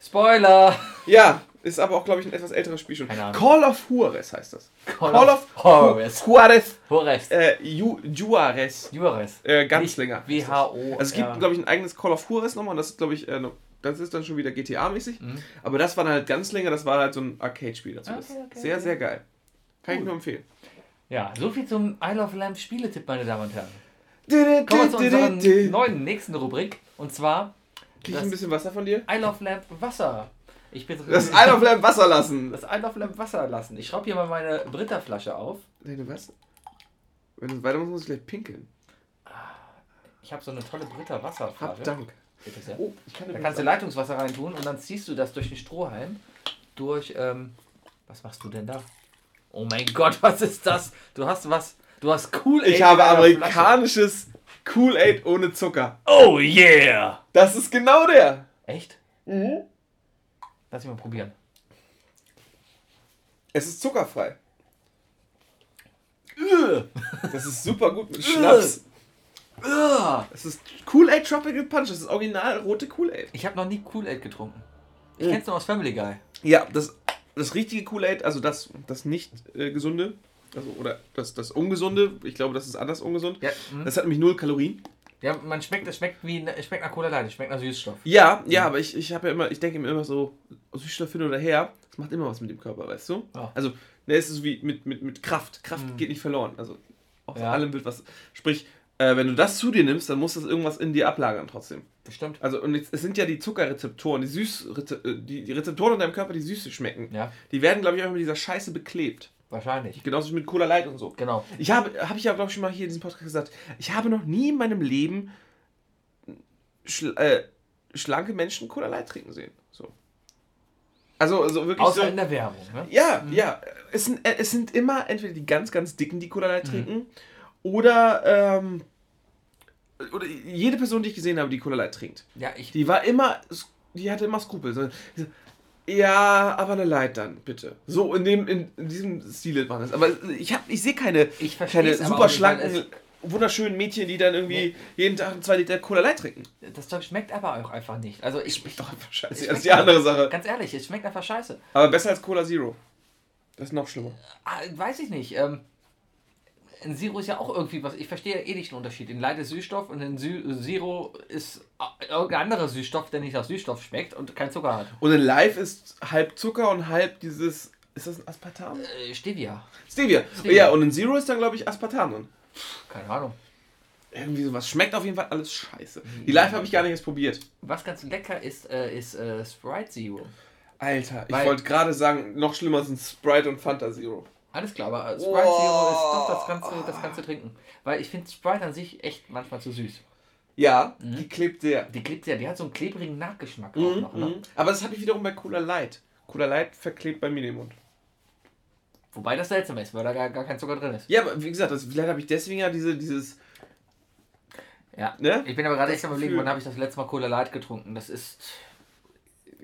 Spoiler! Ja, ist aber auch, glaube ich, ein etwas älteres Spiel schon. Call of Juarez heißt das. Call Call of of Juarez. Juarez. Horrest. Äh, Ju Juarez. Juarez. Äh, Ganzlinger. WHO. Also es gibt, glaube ich, ein eigenes Call of Juarez nochmal und das ist, glaube ich, äh, das ist dann schon wieder GTA-mäßig. Aber das war dann halt ganz länger, das war halt so ein Arcade-Spiel dazu. Das Okay, okay, sehr, okay. sehr geil. Kann ich nur empfehlen. Ja, so viel zum Isle of Lamp Spieletipp, meine Damen und Herren. Kommen wir zu unserer neuen nächsten Rubrik. Und zwar ich ein bisschen Wasser von dir? Isle of Lamp Wasser. Ich bin Das Isle of Lamp Wasser lassen. das Isle of Lamp Wasser lassen. Ich schraube hier mal meine Britta-Flasche auf. Deine was? Wenn du weiter musst, muss ich gleich pinkeln. Ich habe so eine tolle Britta-Wasserflasche. Hab Dank. Bitte sehr. Oh, ich kann Da kannst du Leitungswasser reintun und dann ziehst du das durch den Strohhalm. Durch, ähm, was machst du denn da? Oh mein Gott, was ist das? Du hast was, du hast cool Ich habe amerikanisches Kool-Aid ohne Zucker. Oh yeah! Das ist genau der. Echt? Mhm. Lass mich mal probieren. Es ist zuckerfrei. Das ist super gut mit Schnaps. Es ist Kool-Aid Tropical Punch. Das ist original rote Kool-Aid. Ich habe noch nie Kool-Aid getrunken. Ich Mhm. kenn's nur aus Family Guy. Ja, das, das richtige Kool-Aid, also das, das nicht äh, gesunde, also oder das, das ungesunde, ich glaube, das ist anders ungesund. Ja, mhm. Das hat nämlich null Kalorien. ja man schmeckt, es schmeckt wie, es schmeckt nach Cola Light, es schmeckt nach Süßstoff. Ja, ja, aber ich, ich habe ja immer, ich denke mir immer so, Süßstoff hin oder her, das macht immer was mit dem Körper, weißt du? Ja. Also, ne, es ist wie mit, mit, mit Kraft. Kraft geht nicht verloren. Also, aus Ja. allem wird was. Sprich, äh, wenn du das zu dir nimmst, dann muss das irgendwas in dir ablagern trotzdem. Bestimmt. Also, und jetzt, es sind ja die Zuckerrezeptoren, die Süß, die, die Rezeptoren in deinem Körper, die Süße schmecken. Ja, Die werden, glaube ich, einfach mit dieser Scheiße beklebt. Wahrscheinlich. Genauso wie mit Cola Light und so. Genau. Ich habe, habe ich ja, glaube ich, schon mal hier in diesem Podcast gesagt, ich habe noch nie in meinem Leben schl äh, schlanke Menschen Cola Light trinken sehen. So. Also, also wirklich Außer so. in der Werbung. Ne? Ja, ja. Es sind, äh, es sind immer entweder die ganz, ganz dicken, die Cola Light trinken, oder, ähm, oder jede Person, die ich gesehen habe, die Cola Light trinkt. Ja, ich. Die war immer, die hatte immer Skrupel. So, ja, aber eine Light dann, bitte. So in dem, in, in diesem Stile war das. Aber ich hab, ich sehe keine, Ich keine super schlanken, wunderschönen Mädchen, die dann irgendwie jeden Tag zwei Liter Cola Light trinken. Das Zeug schmeckt aber auch einfach nicht. Also ich. Schmeckt doch einfach scheiße. Das ist die andere Sache. Ganz ehrlich, es schmeckt einfach scheiße. Aber besser als Cola Zero. Das ist noch schlimmer. Ah, weiß ich nicht. Ähm, ein Zero ist ja auch irgendwie was. Ich verstehe ja eh nicht den Unterschied. In Light ist Süßstoff und in Sü Zero ist äh, irgendein anderer Süßstoff, der nicht nach Süßstoff schmeckt und kein Zucker hat. Und in Live ist halb Zucker und halb dieses. Ist das ein Aspartam? Äh, Stevia. Stevia. Stevia. Ja, und in Zero ist dann, glaube ich, Aspartam. Keine Ahnung. Irgendwie sowas. Schmeckt auf jeden Fall alles scheiße. Die Live habe ich gar nicht erst probiert. Was ganz lecker ist, äh, ist äh, Sprite Zero. Alter, ich wollte gerade sagen, noch schlimmer sind Sprite und Fanta Zero. Alles klar, aber Sprite Wow. Zero ist doch das ganze, das ganze Trinken. Weil ich finde Sprite an sich echt manchmal zu süß. Ja, die klebt sehr. Die klebt ja, die hat so einen klebrigen Nachgeschmack auch Mhm, noch. Ne? mhm. Aber das habe ich wiederum bei Cola Light. Cola Light verklebt bei mir den Mund. Wobei das seltsam ist, weil da gar, gar kein Zucker drin ist. Ja, aber wie gesagt, das, vielleicht habe ich deswegen ja diese, dieses. Ja. Ne? Ich bin aber gerade echt am überlegen, wann habe ich das letzte Mal Cola Light getrunken. Das ist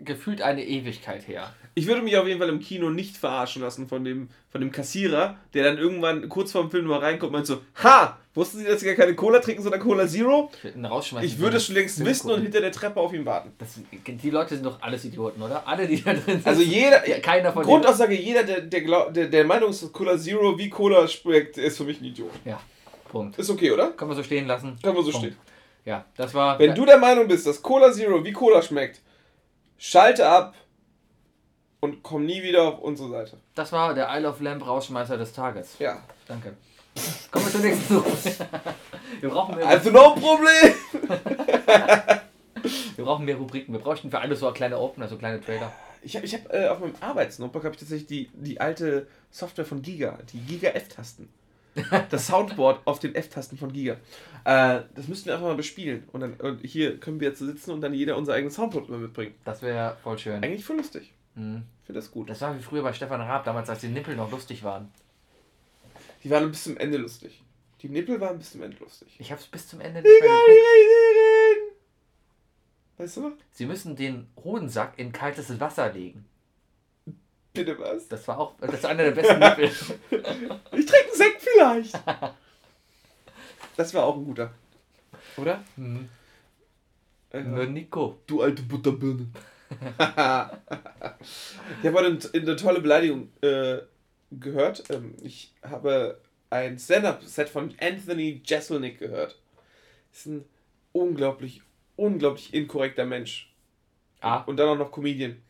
gefühlt eine Ewigkeit her. Ich würde mich auf jeden Fall im Kino nicht verarschen lassen von dem, von dem Kassierer, der dann irgendwann kurz vor dem Film mal reinkommt und meint so: Ha! Wussten Sie, dass Sie gar keine Cola trinken, sondern Cola Zero? Ich würde rausschmeißen. Ich würde es schon längst wissen und hinter der Treppe auf ihn warten. das, Die Leute sind doch alles Idioten, oder? Alle, die da drin sind. Also jeder. Ja, keiner von denen. Grundaussage, jeder, der, der, glaub, der, der Meinung ist, dass Cola Zero wie Cola schmeckt, ist für mich ein Idiot. Ja, Punkt. Ist okay, oder? Können wir so stehen lassen. Können wir so Punkt. stehen. Ja, das war. Wenn du der Meinung bist, dass Cola Zero wie Cola schmeckt, schalte ab und komm nie wieder auf unsere Seite. Das war der Isle of Lamp Rausschmeißer des Tages. Ja. Danke. Kommen wir zur nächsten Rubrik. Wir brauchen mehr, Also no Problem! wir brauchen mehr Rubriken. Wir bräuchten für alles so kleine Opener, so kleine Trailer. Ich habe ich hab, äh, auf meinem Arbeitsnotebook habe ich tatsächlich die, die alte Software von Giga, die Giga F-Tasten. Das Soundboard auf den F-Tasten von Giga. Äh, das müssten wir einfach mal bespielen. Und dann und hier können wir jetzt sitzen und dann jeder unser eigenes Soundboard immer mitbringen. Das wäre voll schön. Eigentlich voll lustig. Mhm. Ich finde das gut. Das war wie früher bei Stefan Raab, damals als die Nippel noch lustig waren. Die waren bis zum Ende lustig. Die Nippel waren bis zum Ende lustig. Ich habe es bis zum Ende nicht mehr geguckt. Weißt du noch? Sie müssen den Hodensack in kaltes Wasser legen. Bitte was? Das war auch, das war einer der besten Nippel. Ich trinke Sekt vielleicht. Das war auch ein guter. Oder? Mhm. Äh, Nur Nico. Du alte Butterbirne. ich habe heute eine tolle Beleidigung äh, gehört. Ähm, ich habe ein Stand-Up-Set von Anthony Jeselnik gehört. Ist ein unglaublich, unglaublich inkorrekter Mensch. Ah, Und dann auch noch Comedian.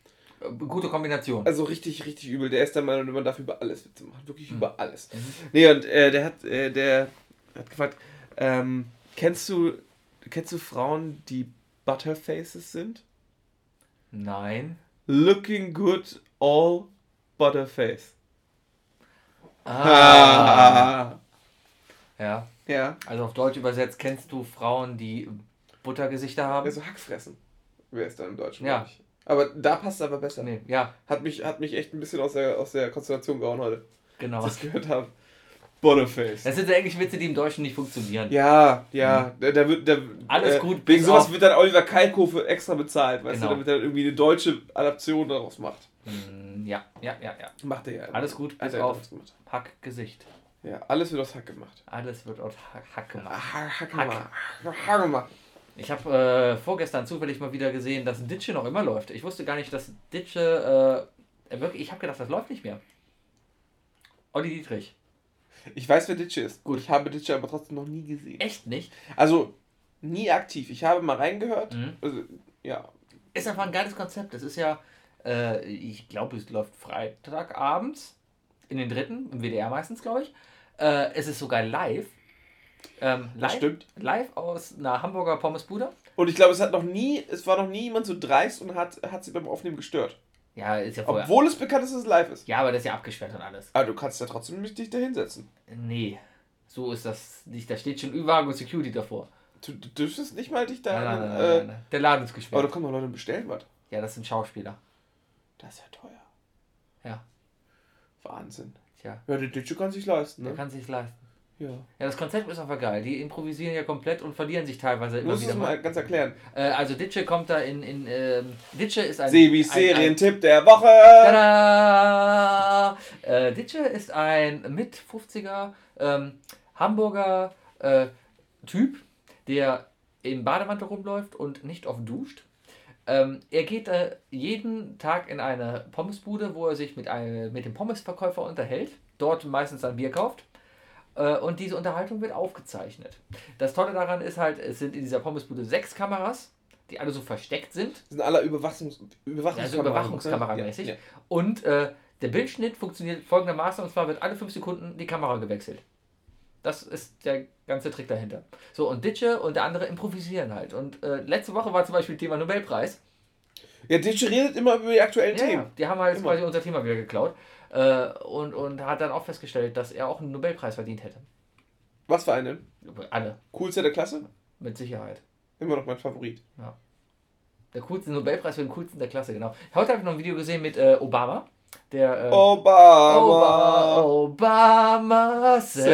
Gute Kombination. Also richtig, richtig übel. Der ist der Meinung, man darf über alles Witze machen. Wirklich Mhm. über alles. Mhm. Nee, und äh, der hat, äh, der hat gefragt, ähm, kennst du, kennst du Frauen, die Butterfaces sind? Nein. Looking good, all Butterface. Ah. Ja. ja. Also auf Deutsch übersetzt, kennst du Frauen, die Buttergesichter haben? Also Hackfressen. Wer ist da im Deutschen? Ja. ich. Aber da passt es aber besser. Nee, ja, Hat mich, hat mich echt ein bisschen aus der, aus der Konstellation gehauen heute, genau. als ich das gehört habe. Butterface. Das sind so englische Witze, die im Deutschen nicht funktionieren. Ja, ja, da, da wird, da, Mhm. Alles gut, Wegen sowas auf- wird dann Oliver Kalkofe extra bezahlt, weißt Genau. du, damit er irgendwie eine deutsche Adaption daraus macht. Mm, Ja, ja, ja, ja. Macht er ja. Alles gut, bis auf gemacht. Hackgesicht. Ja, alles wird aus Hack gemacht. Alles wird aus Hack, Hack gemacht. Hack, Hack, Hack. gemacht. Hack gemacht. Ich habe äh, vorgestern zufällig mal wieder gesehen, dass Ditsche noch immer läuft. Ich wusste gar nicht, dass Ditsche, äh, wirklich, ich habe gedacht, das läuft nicht mehr. Olli Dietrich. Ich weiß, wer Ditche ist. Gut. Ich habe Ditche aber trotzdem noch nie gesehen. Echt nicht? Also, nie aktiv. Ich habe mal reingehört. Mhm. Also, ja. Ist einfach ein geiles Konzept. Das ist ja, äh, ich glaube, es läuft Freitagabends in den dritten, im WDR meistens, glaube ich. Äh, es ist sogar live. Ähm, Das live, stimmt. live aus einer Hamburger Pommesbude. Und ich glaube, es hat noch nie, es war noch nie jemand so dreist und hat, hat sie beim Aufnehmen gestört. Ja, ist ja vorher. Obwohl es bekannt ist, dass es live ist. Ja, aber das ist ja abgesperrt und alles. Aber du kannst ja trotzdem nicht dich da hinsetzen. Nee, so ist das nicht. Da steht schon Ü-Wagen und Security davor. Du, du dürftest nicht mal dich da. Nein, nein, nein, äh, nein. Der Laden ist Aber gesperrt. da kommen Leute bestellen was. Ja, das sind Schauspieler. Das ist ja teuer. Ja, Wahnsinn. tja. Ja, der Ditche kann sich leisten, Der ne? kann sich leisten. Ja. Ja, das Konzept ist einfach geil. Die improvisieren ja komplett und verlieren sich teilweise immer musst wieder es mal. mal ganz erklären. Äh, also Ditsche kommt da in, in ähm, Ditsche ist ein... Sebis ein- ein- Serientipp der Woche. Tada! Äh, Ditsche ist ein mit 50er ähm, Hamburger äh, Typ, der im Bademantel rumläuft und nicht oft duscht. Ähm, er geht äh, jeden Tag in eine Pommesbude, wo er sich mit, einem, mit dem Pommesverkäufer unterhält, dort meistens ein Bier kauft. Äh, und diese Unterhaltung wird aufgezeichnet. Das Tolle daran ist halt, es sind in dieser Pommesbude sechs Kameras, die alle so versteckt sind. Das sind alle Überwachungs Überwachungskameras. Also Überwachungskameramäßig. Ja, ja. Und äh, der Bildschnitt funktioniert folgendermaßen, und zwar wird alle fünf Sekunden die Kamera gewechselt. Das ist der ganze Trick dahinter. So, und Ditsche und der andere improvisieren halt. Und äh, letzte Woche war zum Beispiel Thema Nobelpreis. Ja, Ditche redet immer über die aktuellen Ja, Themen. die haben halt Immer. quasi unser Thema wieder geklaut. Äh, und, und hat dann auch festgestellt, dass er auch einen Nobelpreis verdient hätte. Was für einen? Alle, Coolster der Klasse? mit Sicherheit. Immer noch mein Favorit. Der coolste Nobelpreis für den coolsten der Klasse, genau. Heute habe ich noch ein Video gesehen mit äh, Obama. Der, äh, Obama. Obama self.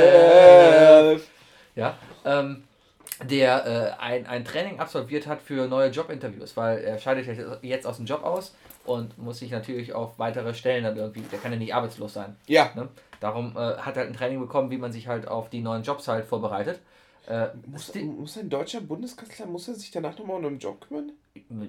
Self. Ja, ähm, der äh, ein, ein Training absolviert hat für neue Jobinterviews, weil er scheidet jetzt aus dem Job aus und muss sich natürlich auf weitere Stellen dann irgendwie, der kann ja nicht arbeitslos sein. Ja. Ne? Darum äh, hat er halt ein Training bekommen, wie man sich halt auf die neuen Jobs halt vorbereitet. Äh, Muss, muss ein deutscher Bundeskanzler, muss er sich danach nochmal um einen Job kümmern?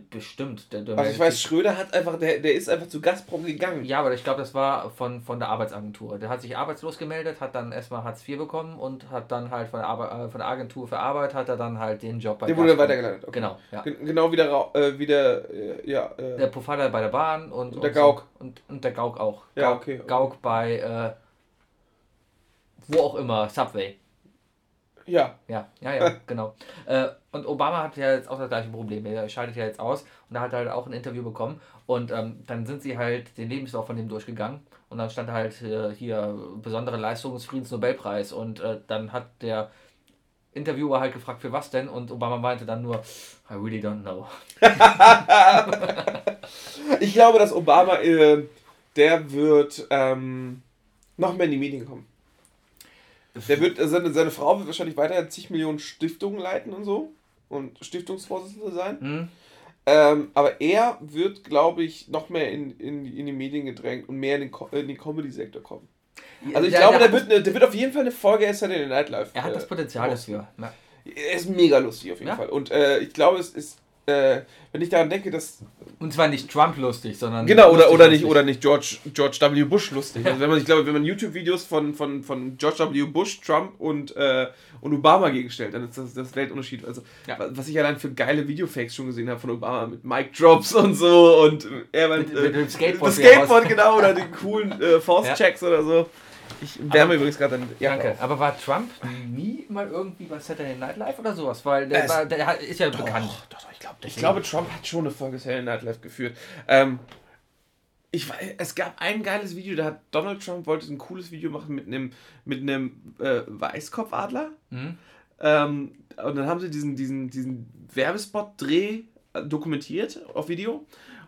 bestimmt. Der, der Also ich weiß, Schröder hat einfach, der, der ist einfach zu Gazprom gegangen. Ja, aber ich glaube, das war von, von der Arbeitsagentur. Der hat sich arbeitslos gemeldet, hat dann erstmal Hartz IV bekommen und hat dann halt von der, Arbe äh, von der Agentur für Arbeit hat er dann halt den Job bei Der wurde weitergeleitet. Okay. Genau, ja. Gen- Genau wie der, äh, wie der äh, ja, äh, Der Profiler bei der Bahn und, Und der und so. Gauck. Und, und der Gauk auch. Ja, Gauk, okay, okay. Gauk bei äh, wo auch immer, Subway. Ja. Ja, ja, ja, genau. Äh, und Obama hat ja jetzt auch das gleiche Problem. Er scheidet ja jetzt aus und er hat halt auch ein Interview bekommen. Und ähm, dann sind sie halt den Lebenslauf von dem durchgegangen. Und dann stand halt äh, hier besondere Leistung des Friedensnobelpreis. Und äh, dann hat der Interviewer halt gefragt, für was denn? Und Obama meinte dann nur, I really don't know. Ich glaube, dass Obama, äh, der wird ähm, noch mehr in die Medien kommen. Der wird, äh, seine, seine Frau wird wahrscheinlich weiter zig Millionen Stiftungen leiten und so. Und Stiftungsvorsitzende sein. Hm? Ähm, aber er wird, glaube ich, noch mehr in, in, in die Medien gedrängt und mehr in den, Co- in den Comedy-Sektor kommen. Also ich Der- glaube, der wird, eine, der wird auf jeden Fall eine Folge Saturday Night Live. Er hat das äh, Potenzial rausgeben. dafür. Ja. Er ist mega lustig auf jeden Ja. Fall. Und äh, ich glaube, es ist, äh, wenn ich daran denke, dass. Und zwar nicht Trump lustig, sondern. Genau, oder, lustig oder nicht, oder nicht George, George W. Bush lustig. Also wenn man, ich glaube, wenn man YouTube-Videos von, von, von George W. Bush, Trump und, äh, und Obama gegenstellt, dann ist das das Weltunterschied. Also, Ja. wa- was ich allein für geile Videofakes schon gesehen habe von Obama mit Mic Drops und so und er Mit- mit dem Skateboard das Skateboard, genau, oder die coolen äh, Faustchecks oder so. Ich wärme übrigens gerade dann. Ja, Danke. Aber war Trump nie mal irgendwie bei Saturday Night Live oder sowas? Weil der, war, der ist ja bekannt. Doch, doch, ich glaube, ich glaube, Trump hat schon eine Folge Saturday Night Live geführt. Ähm, ich weiß, es gab ein geiles Video, da hat Donald Trump wollte ein cooles Video machen mit einem mit einem äh, Weißkopfadler. Mhm. Ähm, und dann haben sie diesen diesen diesen Werbespot-Dreh äh, dokumentiert auf Video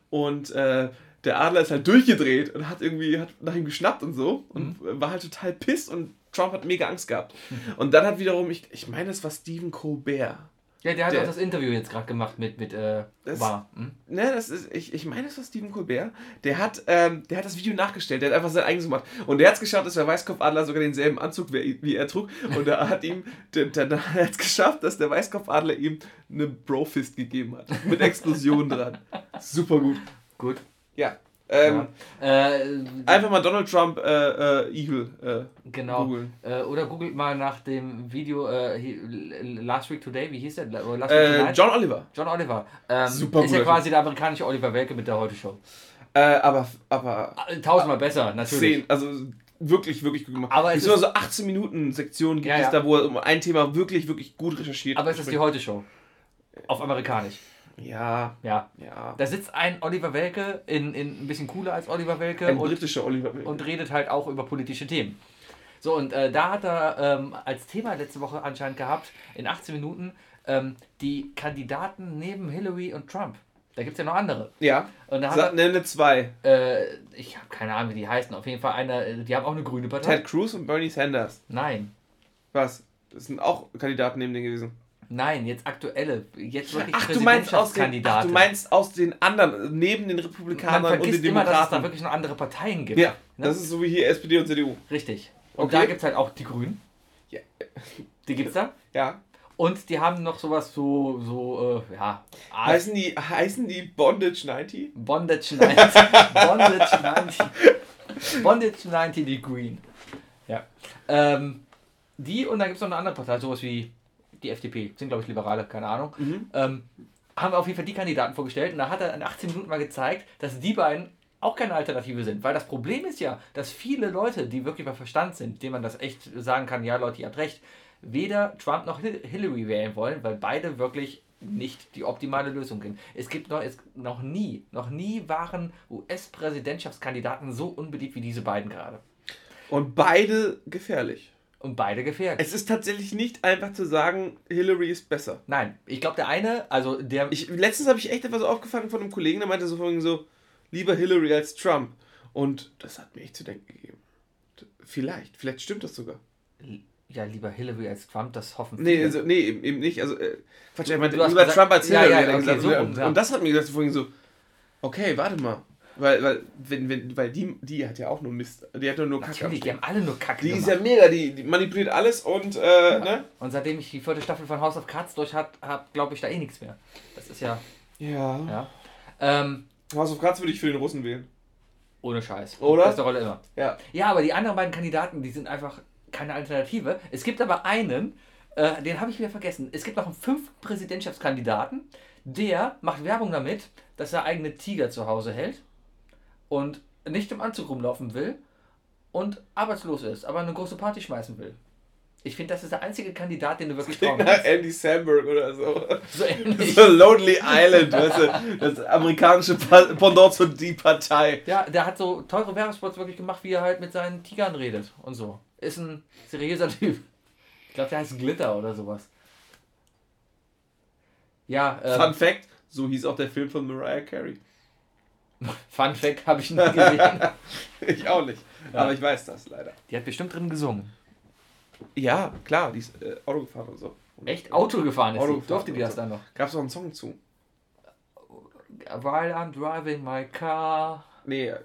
und äh, der Adler ist halt durchgedreht und hat irgendwie hat nach ihm geschnappt und so und Mhm. war halt total piss und Trump hat mega Angst gehabt. Und dann hat wiederum, ich, ich meine, es war Stephen Colbert. Ja, der hat Der- auch das Interview jetzt gerade gemacht mit, mit äh, Das- Obama. Mhm. Ne, das ist, ich, ich meine, es war Stephen Colbert. Der hat, ähm, der hat das Video nachgestellt. Der hat einfach sein eigenes gemacht. Und der hat es geschafft, dass der Weißkopfadler sogar denselben Anzug wie, wie er trug. Und er hat ihm, der, der, der hat es geschafft, dass der Weißkopfadler ihm eine Brofist gegeben hat. Mit Explosion dran. Super gut. Gut. Ja. Ähm, ja. Äh, Einfach mal Donald Trump äh, äh, Eagle äh, genau. googeln. Äh, oder googelt mal nach dem Video äh, Last Week Today, wie hieß der? Last Week Tonight? John Oliver. John Oliver. Ähm, Super ist ja quasi der amerikanische Oliver Welke mit der Heute-Show. Aber, aber Tausendmal besser, natürlich. zehn, also wirklich, wirklich gut gemacht. Aber es ist- so 18 Minuten Sektionen gibt Ja, es ja. da, wo er um ein Thema wirklich, wirklich gut recherchiert Aber es ist die Heute-Show. Auf amerikanisch. Ja, Ja. ja. Da sitzt ein Oliver Welke, in, in ein bisschen cooler als Oliver Welke Ein und, britischer Oliver Welke. und redet halt auch über politische Themen. So, und äh, da hat er ähm, als Thema letzte Woche anscheinend gehabt, in 18 Minuten, ähm, die Kandidaten neben Hillary und Trump. Da gibt es ja noch andere. ja, Und da hat Sag, nenne zwei. äh, ich habe keine Ahnung, wie die heißen. Auf jeden Fall eine, äh, die haben auch eine grüne Partei. Ted Cruz und Bernie Sanders. Nein. Was? Das sind auch Kandidaten neben denen gewesen. Nein, jetzt aktuelle, jetzt wirklich Ach du, meinst aus den, ach, du meinst aus den anderen, neben den Republikanern und den vergisst immer, dass es da Demokraten. wirklich noch andere Parteien gibt. ja, ne? das ist so wie hier SPD und CDU. Richtig. Und Okay. da gibt es halt auch die Grünen. Ja. Die gibt's da. Ja. Und die haben noch sowas so, so, äh, ja, Art- Heißen die, heißen die Bondage 90? Bondage 90. Bondage 90. Bondage 90 Degree. Ja. Ähm, die und dann gibt es noch eine andere Partei, sowas wie die FDP, sind glaube ich Liberale, keine Ahnung. Mhm. Ähm, haben auf jeden Fall die Kandidaten vorgestellt und da hat er in 18 Minuten mal gezeigt, dass die beiden auch keine Alternative sind. Weil das Problem ist ja, dass viele Leute, die wirklich bei Verstand sind, denen man das echt sagen kann, ja Leute, ihr habt recht, weder Trump noch Hil- Hillary wählen wollen, weil beide wirklich nicht die optimale Lösung sind. Es gibt noch, es, noch nie, noch nie waren US-Präsidentschaftskandidaten so unbeliebt wie diese beiden gerade. Und beide gefährlich. Und beide gefährlich. Es ist tatsächlich nicht einfach zu sagen, Hillary ist besser. Nein, ich glaube, der eine, also der. Ich, letztens habe ich echt etwas aufgefangen von einem Kollegen, der meinte so vorhin so, lieber Hillary als Trump. Und das hat mir echt zu denken gegeben. Vielleicht, vielleicht stimmt das sogar. ja, lieber Hillary als Trump, das hoffen Nee, viele. also, nee, eben, eben nicht. Also, äh, Quatsch, er meinte lieber gesagt- Trump als Ja, Hillary. ja, er okay, gesagt. so und, ja. und das hat mir gesagt vorhin so, okay, warte mal. Weil, weil, wenn, wenn, weil die, die hat ja auch nur Mist. Die hat ja nur Kacke. Natürlich, die haben alle nur Kacke Die ist gemacht. ja mega, die, die manipuliert alles und, äh, ne? Und seitdem ich die vierte Staffel von House of Cards durch habe, hab, glaube ich da eh nichts mehr. Das ist ja, Ja. ja. Ähm, House of Cards würde ich für den Russen wählen. ohne Scheiß. Oder? Beste Rolle immer. Ja. Ja, aber die anderen beiden Kandidaten, die sind einfach keine Alternative. Es gibt aber einen, äh, den habe ich wieder vergessen. Es gibt noch einen fünften Präsidentschaftskandidaten, der macht Werbung damit, dass er eigene Tiger zu Hause hält und nicht im Anzug rumlaufen will und arbeitslos ist, aber eine große Party schmeißen will. Ich finde, das ist der einzige Kandidat, den du wirklich nach kannst. Andy Samberg oder so. So ähnlich. So. Lonely Island, weißt du, das amerikanische Pendant zu die Partei. Ja, der hat so teure Werbespots wirklich gemacht, wie er halt mit seinen Tigern redet und so. Ist ein seriöser Typ. Ich glaube, der heißt Glitter oder sowas. Ja, ähm, Fun Fact, so hieß auch der Film von Mariah Carey. Fun Fact habe ich nie gesehen. Ich auch nicht, Ja. aber ich weiß das leider. Die hat bestimmt drin gesungen. Ja, klar, die ist äh, Auto gefahren und so. Echt? Auto gefahren ist Auto sie. Durfte die das so. dann noch? Gab's auch einen Song zu? While I'm driving my car, Nee, äh,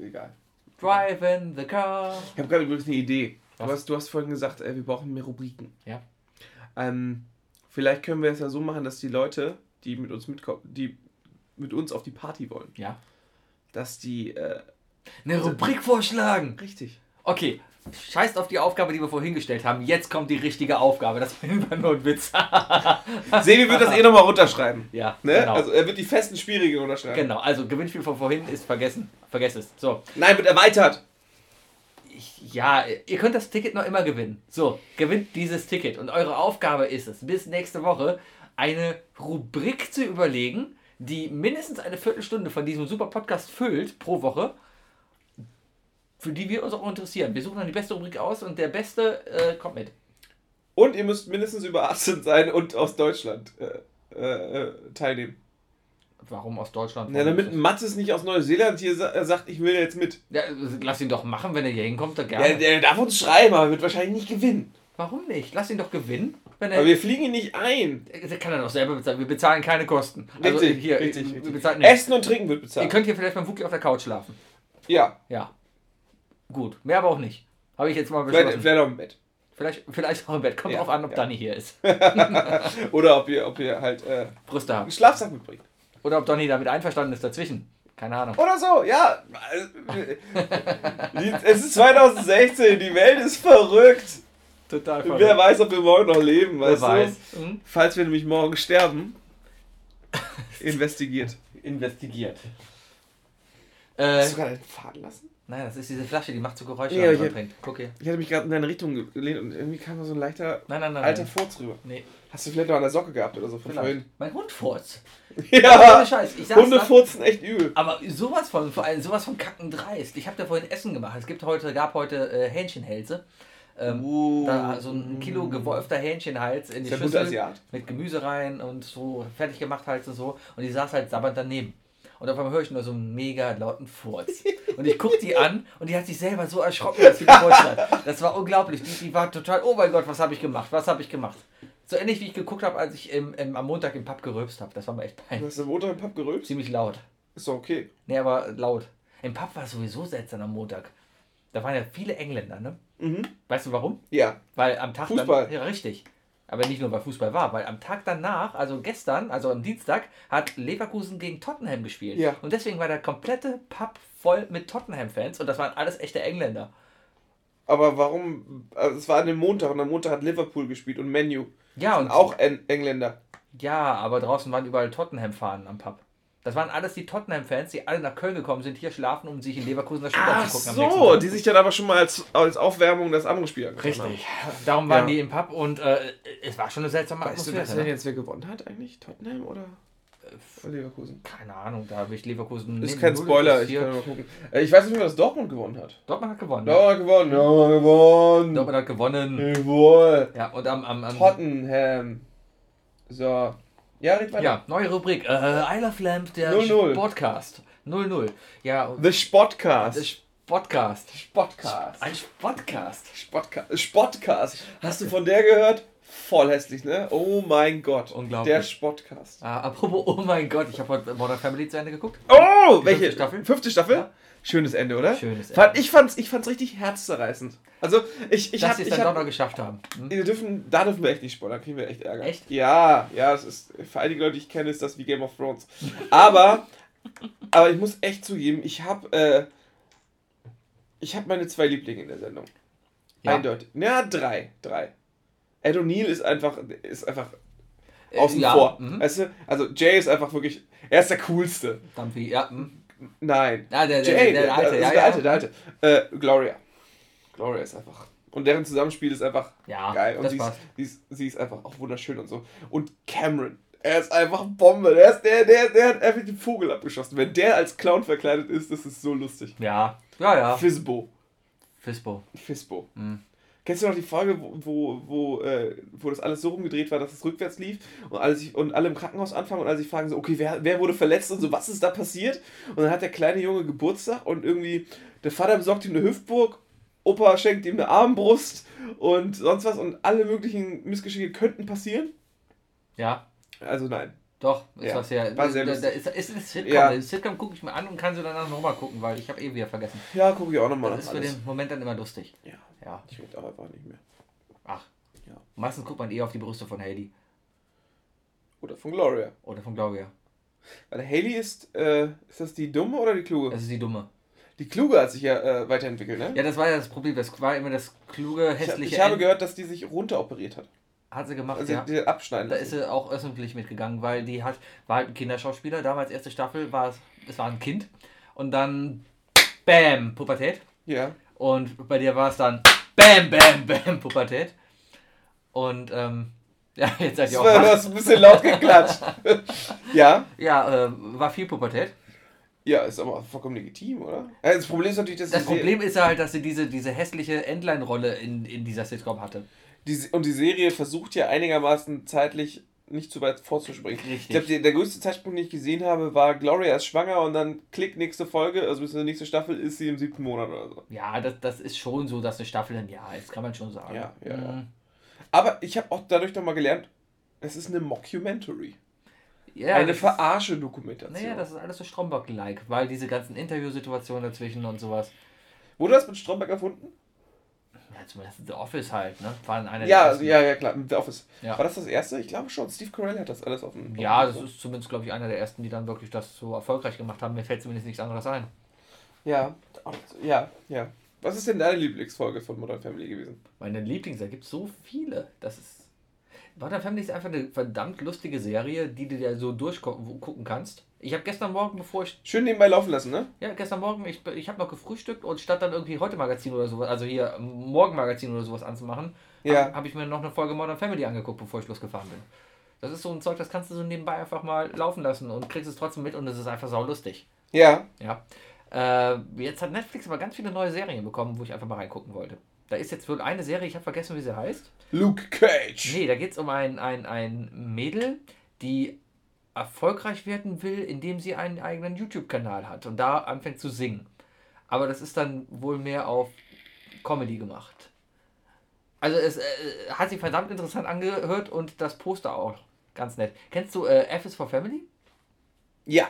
egal. driving the car. Ich habe gerade übrigens eine Idee. Du hast, du hast vorhin gesagt, äh, wir brauchen mehr Rubriken. Ja. Ähm, vielleicht können wir es ja so machen, dass die Leute, die mit uns mitkommen, die mit uns auf die Party wollen, Ja. dass die äh, Eine Rubrik vorschlagen. richtig. Okay, scheißt auf die Aufgabe, die wir vorhin gestellt haben. Jetzt kommt die richtige Aufgabe. Das war nur ein Witz. Sebi wird das eh nochmal runterschreiben. ja, Ne? genau. Also er wird die festen schwierigen unterschreiben. genau, also Gewinnspiel von vorhin ist vergessen. Vergesst es. So, Nein, wird erweitert. ich, ja, ihr könnt das Ticket noch immer gewinnen. So, gewinnt dieses Ticket. Und eure Aufgabe ist es, bis nächste Woche eine Rubrik zu überlegen, die mindestens eine Viertelstunde von diesem super Podcast füllt pro Woche, für die wir uns auch interessieren. Wir suchen dann die beste Rubrik aus und der Beste äh, kommt mit. Und ihr müsst mindestens über 18 sein und aus Deutschland äh, äh, äh, teilnehmen. Warum aus Deutschland? Ja, Warum damit Mattes nicht aus Neuseeland hier äh, sagt, ich will jetzt mit. Ja, lass ihn doch machen, wenn er hier hinkommt, dann Ja, gerne. der darf uns schreiben, aber wird wahrscheinlich nicht gewinnen. Warum nicht? Lass ihn doch gewinnen. Wenn er, Aber wir fliegen ihn nicht ein. der kann er doch selber bezahlen. Wir bezahlen keine Kosten. Also Richtig, hier, richtig, wir richtig. bezahlen nichts. Essen und Trinken wird Ihr bezahlt. könnt hier vielleicht beim Wookie auf der Couch schlafen. Ja, Ja. Gut. Mehr aber auch nicht. Habe ich jetzt mal beschlossen. vielleicht auch im Bett. Vielleicht, vielleicht auch im Bett. Kommt Ja, drauf an, ob ja. Donny hier ist. Oder ob ihr, ob ihr halt äh, Brüste einen haben. Schlafsack mitbringt. Oder ob Donny damit einverstanden ist dazwischen. Keine Ahnung. Oder so, ja. Es ist 2016, die Welt ist verrückt. Total Wer weiß, ob wir morgen noch leben, Wer weißt weiß. du? Hm? Falls wir nämlich morgen sterben, investigiert. Investigiert. Hast Äh, du gerade einen Faden lassen? nein, das ist diese Flasche, die macht so Geräusche, Ja, wenn ich man trinkt. Guck hier. Ich hatte mich gerade in deine Richtung gelehnt und irgendwie kam da so ein leichter Nein, nein, nein. alter nein. Furz rüber. Nee, Hast du vielleicht noch an der Socke gehabt oder so von vielleicht. vorhin? Mein Hund furzt. Ja, Scheiß. Ich Hunde da- furzen echt übel. Aber sowas von, vor allem sowas von kacken dreist. Ich habe da vorhin Essen gemacht. Es gibt heute, gab heute äh, Hähnchenhälse. Ähm, Uh. da so ein Kilo gewolfter Hähnchenhals in die der Schüssel mit Gemüse rein und so fertig gemacht halt und so. Und die saß halt sabbernd daneben. Und auf einmal höre ich nur so einen mega lauten Furz. Und ich gucke die an und die hat sich selber so erschrocken, dass sie gefurzt hat. Das war unglaublich. Die, die war total, oh mein Gott, was habe ich gemacht? Was habe ich gemacht? So ähnlich wie ich geguckt habe, als ich im, im, am Montag im Pub gerülpst habe. Das war mir echt Du peinlich. hast im Montag im Pub gerülpst? Ziemlich laut. Ist doch okay. Nee, aber laut. Im Pub war es sowieso seltsam am Montag. Da waren ja viele Engländer, ne? Mhm. Weißt du warum? Ja. Weil am Tag Fußball. Dann, ja, richtig. Aber nicht nur, weil Fußball war, weil am Tag danach, also gestern, also am Dienstag, hat Leverkusen gegen Tottenham gespielt. Ja. Und deswegen war der komplette Pub voll mit Tottenham-Fans und das waren alles echte Engländer. Aber warum? Also es war an dem Montag und am Montag hat Liverpool gespielt und Menu. Ja, und auch en Engländer. Ja, aber draußen waren überall Tottenham-Fahnen am Pub. Das waren alles die Tottenham-Fans, die alle nach Köln gekommen sind, hier schlafen, um sich in Leverkusen das Spiel Ach anzugucken. nächsten so, die sich dann aber schon mal als, als Aufwärmung das andere Spiel angeschaut haben. Richtig. Darum waren Ja. die im Pub und äh, es war schon eine seltsame Weißt Atmosphäre. weißt du denn ne? jetzt, wer gewonnen hat eigentlich? Tottenham oder oder Leverkusen? Keine Ahnung, da habe ich Leverkusen. Ist kein Spoiler, ich kann mal gucken. Äh, Ich weiß nicht mehr, dass Dortmund gewonnen hat. Dortmund hat gewonnen. Dortmund hat gewonnen. Dortmund hat gewonnen. Dortmund hat gewonnen. Jawohl. Ja, und am. am, am Tottenham. So. Ja, red weiter. ja, neue Rubrik. Äh, I Love Lamp, der 0-0. Podcast. 0-0. Ja, The Spotcast. das Podcast. Spotcast. Ein Podcast. Spotcast. Spotcast. Hast du von der gehört? Voll hässlich, ne? Oh mein Gott. Unglaublich. Der Spotcast. Ah, apropos, oh mein Gott, ich habe heute Modern Family zu Ende geguckt. Oh, Die welche? fünfte Staffel? Fünfte Staffel? Ja. Schönes Ende, oder? Schönes Ende. Fand, ich, fand's, ich fand's richtig herzzerreißend. Also, ich, ich Dass hab, sie es dann hab, doch noch geschafft haben. Hm? wir dürfen, da dürfen wir echt nicht spoilern, kriegen wir echt Ärger. Echt? Ja, ja, es ist, für einige Leute, die ich kenne, ist das wie Game of Thrones. Aber, aber ich muss echt zugeben, ich habe äh, ich habe meine zwei Lieblinge in der Sendung. Ja. Eindeutig. Ja, drei, drei. Ed O'Neill ist einfach, ist einfach Äh, außen ja, vor. mhm. Weißt du? Also Jay ist einfach wirklich, er ist der coolste. Dumpy, ja. hm. Nein. Ja, der, der, Jay, der, der alte, der ja. alte, der alte. Äh, Gloria. Gloria ist einfach Und deren Zusammenspiel ist einfach Ja, geil. Und sie ist, sie, ist, sie ist einfach auch wunderschön und so. Und Cameron, er ist einfach Bombe. Der, ist, der, der, der hat einfach den Vogel abgeschossen. Wenn der als Clown verkleidet ist, das ist so lustig. Ja, ja, ja. Fisbo. Fisbo. Fisbo. Mhm. Kennst du noch die Folge, wo, wo, wo, äh, wo das alles so rumgedreht war, dass es rückwärts lief und alle, sich, und alle im Krankenhaus anfangen und alle sich fragen so, okay, wer, wer wurde verletzt und so, was ist da passiert? Und dann hat der kleine Junge Geburtstag und irgendwie der Vater besorgt ihm eine Hüftburg, Opa schenkt ihm eine Armbrust und sonst was und alle möglichen Missgeschicke könnten passieren. Ja, Also nein. doch. Ist Ja, was ja, war sehr da, da ist, ist ein Sitcom. Ja. Den Sitcom gucke ich mir an und kann sie danach nochmal gucken, weil ich habe eh wieder vergessen. Ja, gucke ich auch nochmal Das ist für alles. den Moment dann immer lustig. Ja, Ja. ich will auch einfach nicht mehr. Ach. Ja. Meistens guckt man eher auf die Brüste von Heidi Oder von Gloria. oder von Gloria. Weil Haley ist, äh, ist das die dumme oder die kluge? Das ist die Dumme. Die kluge hat sich ja äh, weiterentwickelt, ne? Ja, das war ja das Problem. Das war immer das kluge, Ich, hässliche ich habe End. gehört, dass die sich runteroperiert hat. Hat sie gemacht, Also ja. die abschneiden Da ist sie auch öffentlich mitgegangen, weil die hat, war halt ein Kinderschauspieler. Damals erste Staffel war es, es war ein Kind. Und dann Bam, Pubertät. Ja. Und bei dir war es dann Bam, Bam, Bam, Pubertät. Und ähm, ja, jetzt seid ihr auch du hast ein bisschen laut geklatscht. ja. Ja, äh, war viel Pubertät. Ja, ist aber vollkommen legitim, oder? Das Problem ist natürlich, dass Das Problem ist halt, dass sie diese, diese hässliche Endline-Rolle in, in dieser Sitcom hatte. die, und die Serie versucht ja einigermaßen zeitlich nicht zu weit vorzuspringen. Richtig. Ich glaube, der größte Zeitpunkt, den ich gesehen habe, war Gloria ist schwanger und dann klick, nächste Folge, also bis zur nächste Staffel ist sie im siebten Monat oder so. Ja, das, das ist schon so, dass eine Staffel ein Jahr ist, kann man schon sagen. Ja, ja, ja. Mhm. Aber ich habe auch dadurch nochmal gelernt, es ist eine Mockumentary. ja eine verarsche Dokumentation. Naja, das ist alles so Stromberg-like, weil diese ganzen Interviewsituationen dazwischen und sowas. Wurde das mit Stromberg erfunden? Zumindest The Office halt, ne? Waren einer Ja, ersten. ja, ja, klar. The Office. Ja. War das das erste? Ich glaube schon. Steve Carell hat das alles auf dem. Ja, das ist zumindest, glaube ich, einer der ersten, die dann wirklich das so erfolgreich gemacht haben. Mir fällt zumindest nichts anderes ein. Ja, ja, ja. Was ist denn deine Lieblingsfolge von Modern Family gewesen? Meine Lieblings, da gibt es so viele. Das ist. Modern Family ist einfach eine verdammt lustige Serie, die du dir so durchgucken kannst. Ich habe gestern Morgen, bevor ich. Schön nebenbei laufen lassen, ne? Ja, gestern Morgen, ich, ich habe noch gefrühstückt und statt dann irgendwie heute Magazin oder sowas, also hier Morgenmagazin oder sowas anzumachen, Ja. habe hab ich mir noch eine Folge Modern Family angeguckt, bevor ich losgefahren bin. Das ist so ein Zeug, das kannst du so nebenbei einfach mal laufen lassen und kriegst es trotzdem mit und es ist einfach saulustig. Ja. Ja. Äh, jetzt hat Netflix aber ganz viele neue Serien bekommen, wo ich einfach mal reingucken wollte. Da ist jetzt wohl eine Serie, ich habe vergessen, wie sie heißt. Luke Cage. Nee, da geht es um ein, ein, ein Mädel, die erfolgreich werden will, indem sie einen eigenen YouTube-Kanal hat und da anfängt zu singen. Aber das ist dann wohl mehr auf Comedy gemacht. Also es äh, hat sich verdammt interessant angehört und das Poster auch ganz nett. Kennst du äh, F is for Family? Ja.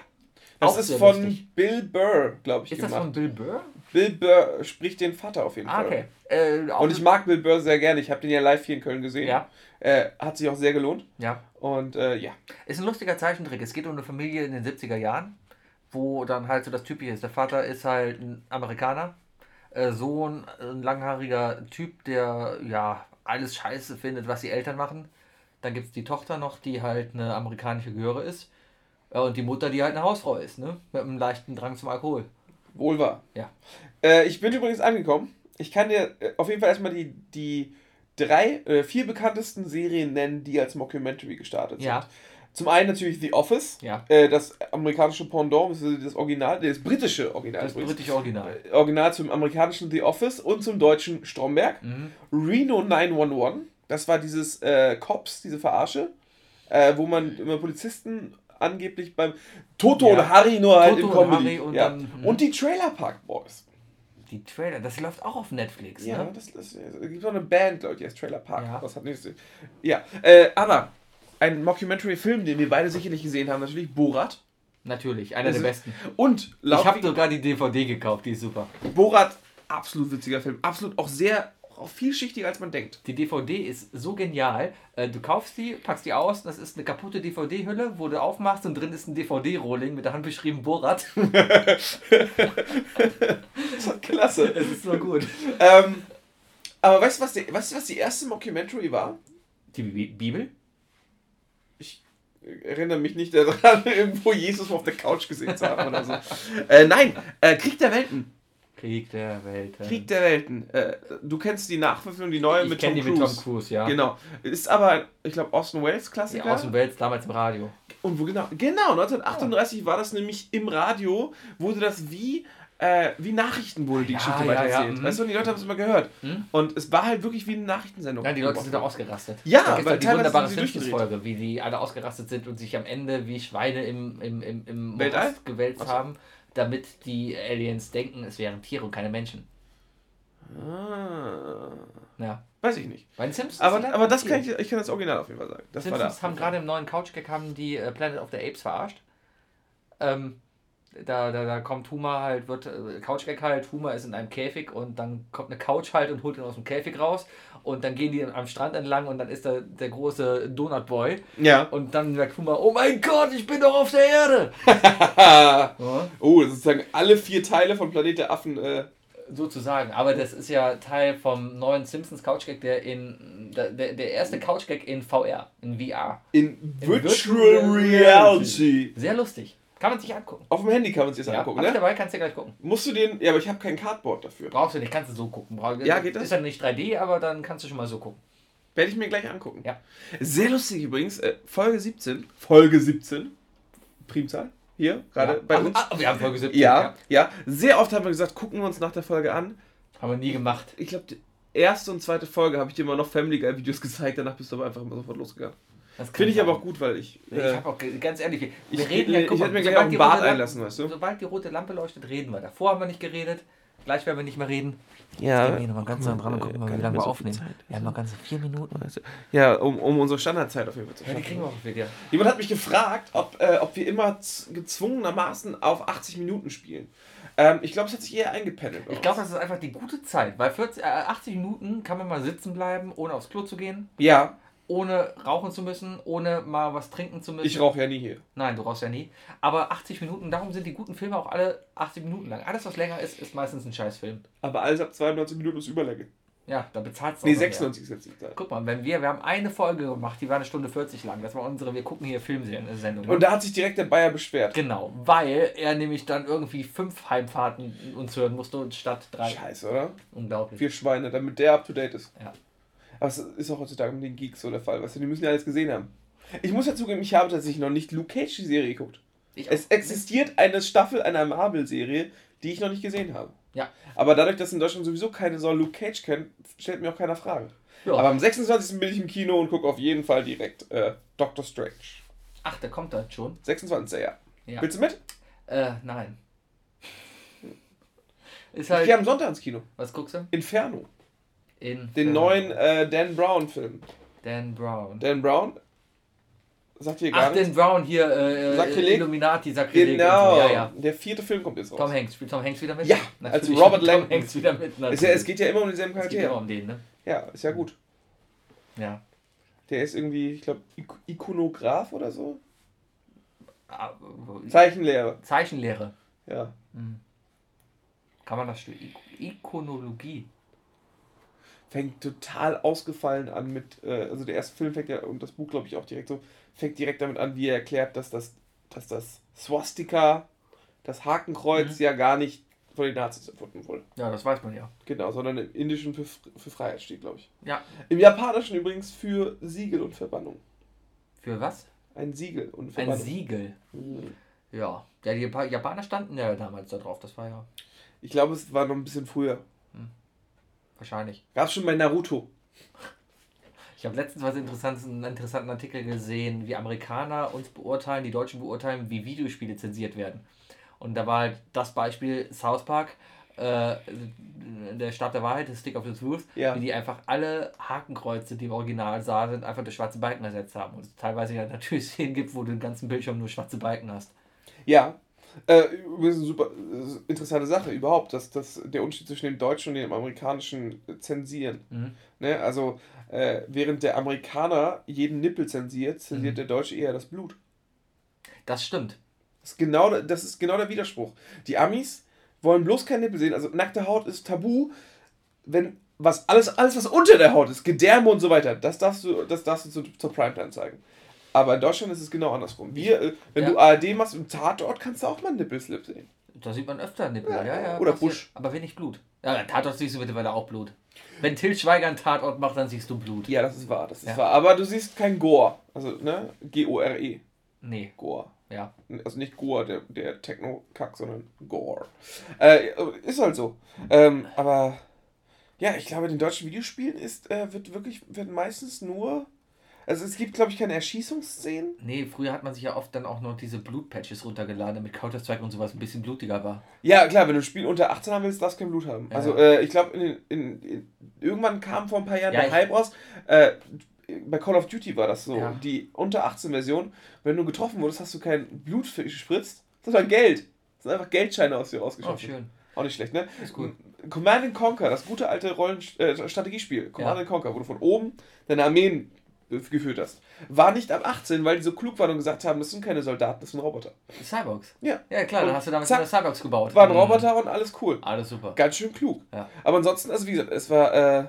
Das Auch ist von lustig. Bill Burr, glaube ich, Ist das gemacht. von Bill Burr? Bill Burr spricht den Vater auf jeden Ah, Fall. okay. Äh, Und ich mag Bill Burr sehr gerne. Ich habe den ja live hier in Köln gesehen. Ja. Äh, hat sich auch sehr gelohnt. Ja. Und äh, ja. Ist ein lustiger Zeichentrick. Es geht um eine Familie in den 70er Jahren, wo dann halt so das Typische ist. Der Vater ist halt ein Amerikaner, äh, Sohn, ein langhaariger Typ, der ja alles scheiße findet, was die Eltern machen. Dann gibt es die Tochter noch, die halt eine amerikanische Göre ist. Äh, Und die Mutter, die halt eine Hausfrau ist, ne? Mit einem leichten Drang zum Alkohol. Wohl wahr. Ja. Äh, ich bin übrigens angekommen. Ich kann dir äh, auf jeden Fall erstmal die, die drei, äh, vier bekanntesten Serien nennen, die als Mockumentary gestartet Ja. sind. Zum einen natürlich The Office, Ja. äh, das amerikanische Pendant, das, das Original, das britische Original, Das britische Original. Äh, Original zum amerikanischen The Office und zum deutschen Stromberg. Mhm. Reno 911, das war dieses äh, Cops, diese Verarsche, äh, wo man immer Polizisten angeblich beim Toto Ja. und Harry nur halt Toto in und Comedy. Harry und ja. dann- mhm. und die Trailer Park Boys. Die Trailer, das läuft auch auf Netflix, Ja, ne? das, das, es gibt auch eine Band, glaube ich, die heißt Trailer Park. Ja. Das hat nichts. Ja, äh, aber ein Mockumentary-Film, den wir beide sicherlich gesehen haben, natürlich Borat. Natürlich, einer der besten. Und Ich laut habe sogar die DVD gekauft, die ist super. Borat, absolut witziger Film. Absolut auch sehr, auch vielschichtiger als man denkt. Die DVD ist so genial. Äh, Du kaufst die, packst die aus, das ist eine kaputte DVD-Hülle, wo du aufmachst und drin ist ein DVD-Rolling mit der Hand beschrieben Borat. Klasse. Es ist so gut. ähm, aber weißt du, was die, weißt du, was die erste Mockumentary war? Die Bi- Bibel? Ich erinnere mich nicht daran, irgendwo Jesus auf der Couch gesehen zu haben oder so. Äh, nein, äh, Krieg der Welten. Krieg der Welten. Krieg der Welten. Äh, du kennst die Nachverfilmung, die neue ich mit Tom die Cruise. mit Tom Cruise, ja. Genau. Ist aber, ich glaube, Austin Welles Klassiker. Ja, aus dem Welt damals im Radio. Und wo genau? Genau, 1938 war das nämlich im Radio, wurde das wie, äh, wie Nachrichten wurde die Ja, Geschichte ja, weitererzählt. ja, mhm. weißt du, die Leute haben es immer gehört. Hm? Und es war halt wirklich wie eine Nachrichtensendung. Ja, die Leute sind da ausgerastet. Ja, weil doch die wunderbare. Simpsons-Folge, wie die alle ausgerastet sind und sich am Ende wie Schweine im, im, im, im? Morast gewälzt so. haben, damit die Aliens denken, es wären Tiere und keine Menschen. Ah, Ja. weiß ich nicht. Bei den Simpsons. Aber, aber das kann ich, ich kann das Original auf jeden Fall sagen. Das war Simpsons da. haben gerade im neuen Couch-Gag haben die äh, Planet of the Apes verarscht. Ähm, da, da, da kommt Huma halt, wird äh, Couch-Gag halt, Huma ist in einem Käfig und dann kommt eine Couch halt und holt ihn aus dem Käfig raus und dann gehen die am Strand entlang und dann ist da der große Donut-Boy Ja. und dann sagt Huma, oh mein Gott, ich bin doch auf der Erde! ja, oh, sozusagen alle vier Teile von Planet der Affen. Äh, sozusagen, aber das ist ja Teil vom neuen Simpsons Couch-Gag, der in, der, der erste Couch-Gag in VR, in VR. in, In Virtual, Virtual Reality. Sehr lustig. Kann man sich angucken. Auf dem Handy kann man sich das Ja, angucken, ne? dabei, kannst du gleich gucken. Musst du den. Ja, aber ich habe kein Cardboard dafür. Brauchst du nicht, kannst du so gucken. Ja, geht das? Ist dann nicht 3D, aber dann kannst du schon mal so gucken. Werde ich mir gleich angucken. Ja. Sehr lustig übrigens. Äh, Folge 17. Folge 17. Primzahl. Hier, gerade ja. bei Ach, uns. Ah, wir haben Folge 17. ja, ja. Sehr oft haben wir gesagt, gucken wir uns nach der Folge an. Haben wir nie gemacht. Ich glaube, die erste und zweite Folge habe ich dir immer noch Family Guy Videos gezeigt. Danach bist du aber einfach immer sofort losgegangen. Finde ich aber auch gut, weil ich. Ich Äh, habe auch, ganz ehrlich, wir ich, reden ich, ja, guck ich mal, hätte mir gleich sobald auch einen die Bart rote Lampe- einlassen, weißt du? Sobald die rote Lampe leuchtet, reden wir. Davor haben wir nicht geredet. Gleich werden wir nicht mehr reden. Ja, Gehen wir nochmal ganz nah dran und gucken, mal, wie lange wir aufnehmen. Wir haben noch ganze vier Minuten. Ja, um, um unsere Standardzeit auf jeden Fall zu Ja, die schaffen. kriegen wir auch wieder. Jemand hat mich gefragt, ob, äh, ob wir immer gezwungenermaßen auf 80 Minuten spielen. Ähm, ich glaube, es hat sich eher eingependelt. Ich glaube, das ist einfach die gute Zeit, weil 40, äh, 80 Minuten kann man mal sitzen bleiben, ohne aufs Klo zu gehen, Ja, ohne rauchen zu müssen, ohne mal was trinken zu müssen. ich rauche ja nie hier. Nein, du rauchst ja nie. Aber 80 Minuten, darum sind die guten Filme auch alle 80 Minuten lang. Alles, was länger ist, ist meistens ein Scheißfilm. Aber alles ab 92 Minuten ist Überlänge. Ja, da bezahlst du Nee, auch noch mehr. 96 ist jetzt die Zeit. Guck mal, wenn wir, wir haben eine Folge gemacht, die war eine Stunde 40 lang. Das war unsere, wir gucken hier Filmsendung. Und da hat sich direkt der Bayer beschwert. Genau, weil er nämlich dann irgendwie fünf Heimfahrten uns hören musste statt drei. Scheiße, oder? Unglaublich. Vier Schweine, damit der up to date ist. Ja. Aber es ist auch heutzutage mit den Geeks so der Fall. Weißt du, die müssen ja alles gesehen haben. Ich muss ja zugeben, ich habe tatsächlich noch nicht Luke Cage die Serie geguckt. Ich Es existiert eine Staffel einer Marvel-Serie, die ich noch nicht gesehen habe. Ja. Aber dadurch, dass in Deutschland sowieso keine Sau Luke Cage kennt, stellt mir auch keiner Fragen. Ja. Aber am 26. bin ich im Kino und gucke auf jeden Fall direkt äh, Doctor Strange. Ach, der kommt da schon. 26. Ja. Ja. Willst du mit? Äh, nein. Ist Ich halt. gehe am Sonntag ins Kino. Was guckst du? Inferno. In Den äh, neuen äh, Dan Brown-Film. Dan Brown. Dan Brown? Sagt ihr gar Ach, nichts? Dan Brown hier, äh, Sakrileg? Illuminati, Sakrileg. Genau. So. Ja, ja. Der vierte Film kommt jetzt raus. Tom Hanks. Spielt Tom Hanks wieder mit? Ja, Natürlich als Robert spielt Tom. Hanks wieder mit. Ist ja, es geht ja immer um denselben es geht immer Charakter. um den, ne? Ja, ist ja gut. Ja. Der ist irgendwie, ich glaube, Ik Ikonograf oder so. Ah, Zeichenlehrer. Zeichenlehre. Ja. Kann man das studieren? Ikonologie. Fängt total ausgefallen an mit, äh, also der erste Film fängt ja, und das Buch glaube ich auch direkt so, fängt direkt damit an, wie er erklärt, dass das, dass das Swastika, das Hakenkreuz ja gar nicht von den Nazis erfunden wurde. Ja, das weiß man ja. Genau, sondern im Indischen für, für Freiheit steht, glaube ich. Ja. Im Japanischen übrigens für Siegel und Verbannung. Für was? Ein Siegel und Ein Verbannung. Siegel. Mhm. Ja. Ja, die Japa- Japaner standen ja damals da drauf. Das war ja Ich glaube, es war noch ein bisschen früher. Wahrscheinlich. Gab es schon bei Naruto. Ich habe letztens was interessantes, einen interessanten Artikel gesehen, wie Amerikaner uns beurteilen, die Deutschen beurteilen, wie Videospiele zensiert werden. Und da war halt das Beispiel South Park, äh, der Staat der Wahrheit, das Stick of the Truth, Ja. wie die einfach alle Hakenkreuze, die im Original sah, sind, einfach durch schwarze Balken ersetzt haben. Und es teilweise ja natürlich Szenen gibt, wo du den ganzen Bildschirm nur schwarze Balken hast. Ja. Äh, übrigens eine super äh, interessante Sache überhaupt, dass, dass der Unterschied zwischen dem deutschen und dem amerikanischen Zensieren. Mhm. Ne? Also, äh, während der Amerikaner jeden Nippel zensiert, zensiert Mhm. der Deutsche eher das Blut. Das stimmt. Das ist, genau, das ist genau der Widerspruch. Die Amis wollen bloß kein Nippel sehen. Also, nackte Haut ist tabu. Wenn was alles, alles, was unter der Haut ist, Gedärme und so weiter, das darfst du, das darfst du zu, zur Primetime zeigen. Aber in Deutschland ist es genau andersrum. Wir, äh, wenn Ja. du ARD machst im Tatort, kannst du auch mal einen Nippelslip sehen. Da sieht man öfter Nippel, ja, ja. Oder passiert. Busch. Aber wenig Blut. Ja, Tatort siehst du mittlerweile auch Blut. Wenn Til Schweiger einen Tatort macht, dann siehst du Blut. Ja, das ist wahr, das ist Ja. wahr. Aber du siehst kein Gore. Also, ne? G-O-R-E. Nee, Gore. ja. Also nicht Gore, der, der Techno-Kack, sondern Gore. Äh, ist halt so. Ähm, aber ja, ich glaube, in den deutschen Videospielen ist, äh, wird wirklich, wird meistens nur. Also es gibt, glaube ich, keine Erschießungsszenen. Nee, früher hat man sich ja oft dann auch noch diese Blutpatches runtergeladen, damit Counter-Strike und sowas ein bisschen blutiger war. Ja, klar, wenn du ein Spiel unter 18 haben willst, darfst du kein Blut haben. Ja. Also äh, ich glaube, irgendwann kam vor ein paar Jahren Ja, der Hype raus. Äh, bei Call of Duty war das so. Ja. Die unter 18 Version, wenn du getroffen wurdest, hast du kein Blut gespritzt, sondern Geld. Das sind einfach Geldscheine aus dir Oh, rausgeschossen. schön. Auch nicht schlecht, ne? Ist gut. Command and Conquer, das gute alte Rollen äh, Strategiespiel, Command and Conquer, wo du von oben deine Armeen geführt hast, war nicht ab 18, weil die so klug waren und gesagt haben, das sind keine Soldaten, das sind Roboter. Cyborgs. Ja. Ja, klar, Und dann hast du damit zack, Cyborgs gebaut. Waren Mhm. Roboter und alles cool. Alles super. Ganz schön klug. Ja. Aber ansonsten, also wie gesagt, es war, äh,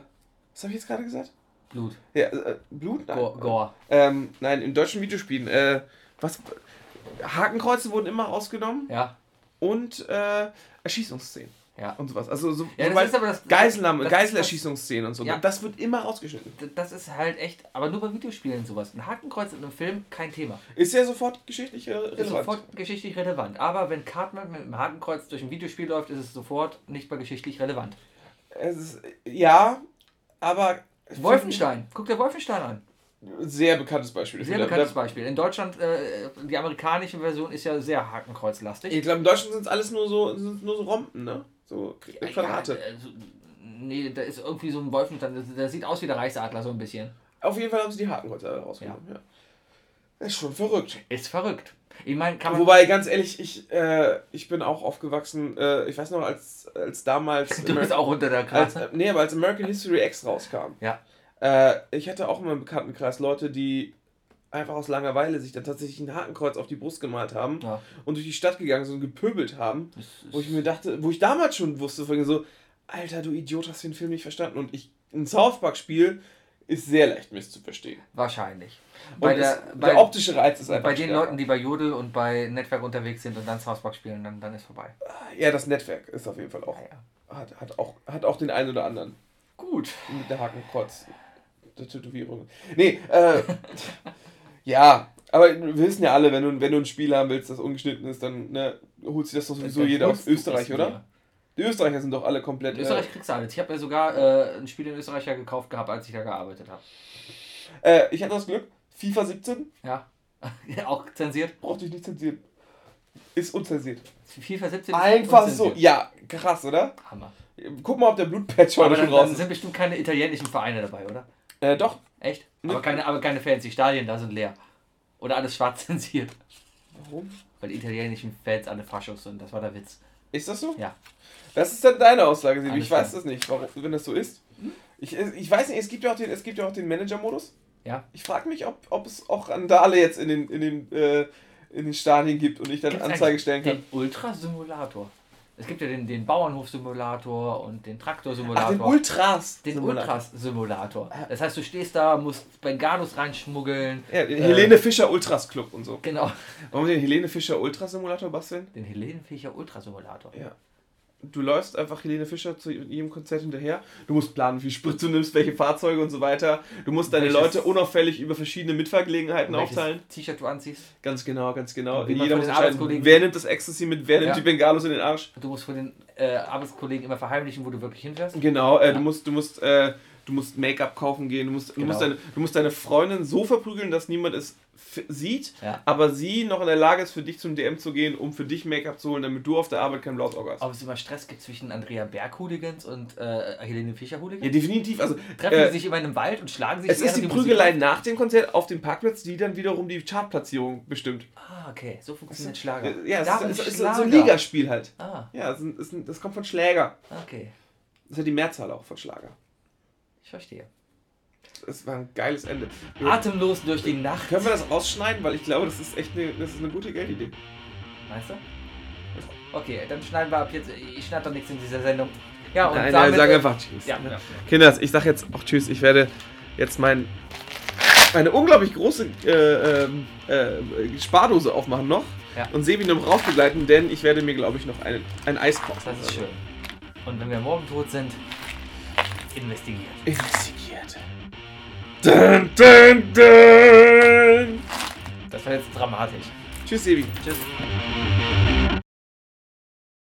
was habe ich jetzt gerade gesagt? Blut. Ja, äh, Blut? Nein. Gore. Gore. Ähm, nein, in deutschen Videospielen, äh, was, Hakenkreuze wurden immer rausgenommen Ja. und, äh, Erschießungsszenen Ja. und sowas. Also so, Ja, das ist aber das- Geiselnahme, das- Geiselerschießungsszenen und so. Ja. Das wird immer rausgeschnitten. Das ist halt echt, aber nur bei Videospielen sowas. Ein Hakenkreuz in einem Film, kein Thema. Ist ja sofort geschichtlich äh, Ist relevant. sofort geschichtlich relevant. Aber wenn Cartman mit einem Hakenkreuz durch ein Videospiel läuft, ist es sofort nicht mehr geschichtlich relevant. Es ist, ja, aber. Wolfenstein. Guck dir Wolfenstein an. Sehr bekanntes Beispiel. Sehr bekanntes Beispiel. In Deutschland, äh, die amerikanische Version ist ja sehr hakenkreuzlastig. Ich glaube, in Deutschland sind es alles nur so, nur so Rompen, ne? So Quadrate. Ja, äh, nee, da ist irgendwie so ein Wolfenstein, der, der sieht aus wie der Reichsadler so ein bisschen. Auf jeden Fall haben sie die Hakenkreuze rausgenommen. Ja. Das ist schon verrückt. Ist verrückt. Ich meine. Wobei, ganz ehrlich, ich, äh, ich bin auch aufgewachsen, äh, ich weiß noch, als, als damals. du bist auch unter der als, Krasse. äh, Nee, aber als American History X rauskam. Ja. Äh, ich hatte auch in meinem Bekanntenkreis Leute, die einfach aus Langeweile sich dann tatsächlich ein Hakenkreuz auf die Brust gemalt haben Ja. und durch die Stadt gegangen sind und gepöbelt haben. Wo ich mir dachte, wo ich damals schon wusste, so, Alter, du Idiot, hast den Film nicht verstanden. Und ich, ein South Park-Spiel ist sehr leicht misszuverstehen. Wahrscheinlich. Bei, es, der, der, bei, optische Reiz ist einfach bei den stärker. Leuten, die bei Jodel und bei Netzwerk unterwegs sind und dann South Park spielen, dann, dann ist vorbei. Ja, das Netzwerk ist auf jeden Fall auch. Ja. Hat, hat, auch, hat auch den einen oder anderen Gut. mit der Hakenkreuz. Der Tätowierung. Nee, äh. ja, aber wir wissen ja alle, wenn du, wenn du ein Spiel haben willst, das ungeschnitten ist, dann ne, holt sich das doch sowieso Das jeder aus Österreich, oder? Die Österreicher sind doch alle komplett. In Österreich kriegst du alles. Ich habe ja sogar äh, ein Spiel in Österreich ja gekauft gehabt, als ich da gearbeitet habe. Äh, äh, ich hatte das Glück, FIFA 17 Ja. auch zensiert. brauchte ich nicht zensieren. Ist unzensiert. FIFA 17 ist Einfach so. Ja, krass, oder? Hammer. Guck mal, ob der Blutpatch heute schon dann, raus dann ist. sind bestimmt keine italienischen Vereine dabei, oder? Äh, doch. Echt? Aber keine, aber keine Fans. Die Stadien da sind leer. Oder alles schwarz zensiert. Warum? Weil die italienischen Fans alle Faschos sind. Das war der Witz. Ist das so? Ja. Das ist dann deine Aussage. Alles Ich weiß klar. das nicht, warum, wenn das so ist. Ich, ich weiß nicht, es gibt ja auch den, es gibt ja auch den Manager-Modus. Ja. Ich frage mich, ob, ob es auch Randale jetzt in den, in den, äh, in den Stadien gibt und ich dann Gibt's Anzeige stellen kann. Den Ultra-Simulator. Es gibt ja den, den Bauernhof-Simulator und den Ach, Traktor-Simulator. den Ultras. Den Simulator. Ultras-Simulator. Das heißt, du stehst da, musst Bengalos reinschmuggeln. Ja, den Äh, Helene Fischer Ultras Club und so. Genau. Wollen wir den Helene Fischer Ultras Simulator basteln? Den Helenenfischer Ultrasimulator. Ja. Du läufst einfach Helene Fischer zu jedem Konzert hinterher. Du musst planen, wie viel Sprit du nimmst, welche Fahrzeuge und so weiter. Du musst deine Welches- Leute unauffällig über verschiedene Mitfahrgelegenheiten aufteilen. T-Shirt du anziehst. Ganz genau, ganz genau. Jeder muss den entscheiden, wer nimmt das Ecstasy mit, wer nimmt Ja. die Bengalos in den Arsch. Du musst von den äh, Arbeitskollegen immer verheimlichen, wo du wirklich hinfährst. Genau, äh, Ja. du musst, du musst, äh, du musst Make-up kaufen gehen, du musst, du, Genau. musst deine, du musst deine Freundin so verprügeln, dass niemand es sieht, Ja. aber sie noch in der Lage ist, für dich zum DM zu gehen, um für dich Make-up zu holen, damit du auf der Arbeit kein blaues Auge hast. Ob es immer Stress gibt zwischen Andrea Berg-Hooligans und äh, Helene Fischer-Hooligans? Ja, definitiv. Also, Treffen äh, sie sich immer in einem Wald und schlagen sich es ist die Prügelei nach dem Konzert auf dem Parkplatz, die dann wiederum die Chartplatzierung bestimmt. Ah, okay. So funktioniert Schlager. Äh, Ja, es ist, es ist so ein. Ligaspiel halt. Ah, Ja, es ist ein, es ist ein, das kommt von Schläger. okay. Das ist ja die Mehrzahl auch von Schlager. Ich verstehe es war ein geiles Ende. Wir Atemlos durch die Nacht. Können wir das ausschneiden? Weil ich glaube, das ist echt eine, das ist eine gute Geldidee. Meinst du? Okay, dann schneiden wir ab jetzt. Ich schneide doch nichts in dieser Sendung. Ja, und nein, damit, nein, sag einfach Tschüss. Ja, ja. Ich sag jetzt auch Tschüss. Ich werde jetzt mein, meine unglaublich große äh, ähm, äh, Spardose aufmachen noch ja. und noch rausbegleiten, denn ich werde mir, glaube ich, noch ein, ein Eis kaufen. Das ist schön. Und wenn wir morgen tot sind, investigiert. Investigiert. Dun, dun, dun. Das war jetzt dramatisch. Tschüss, Ebi. Tschüss.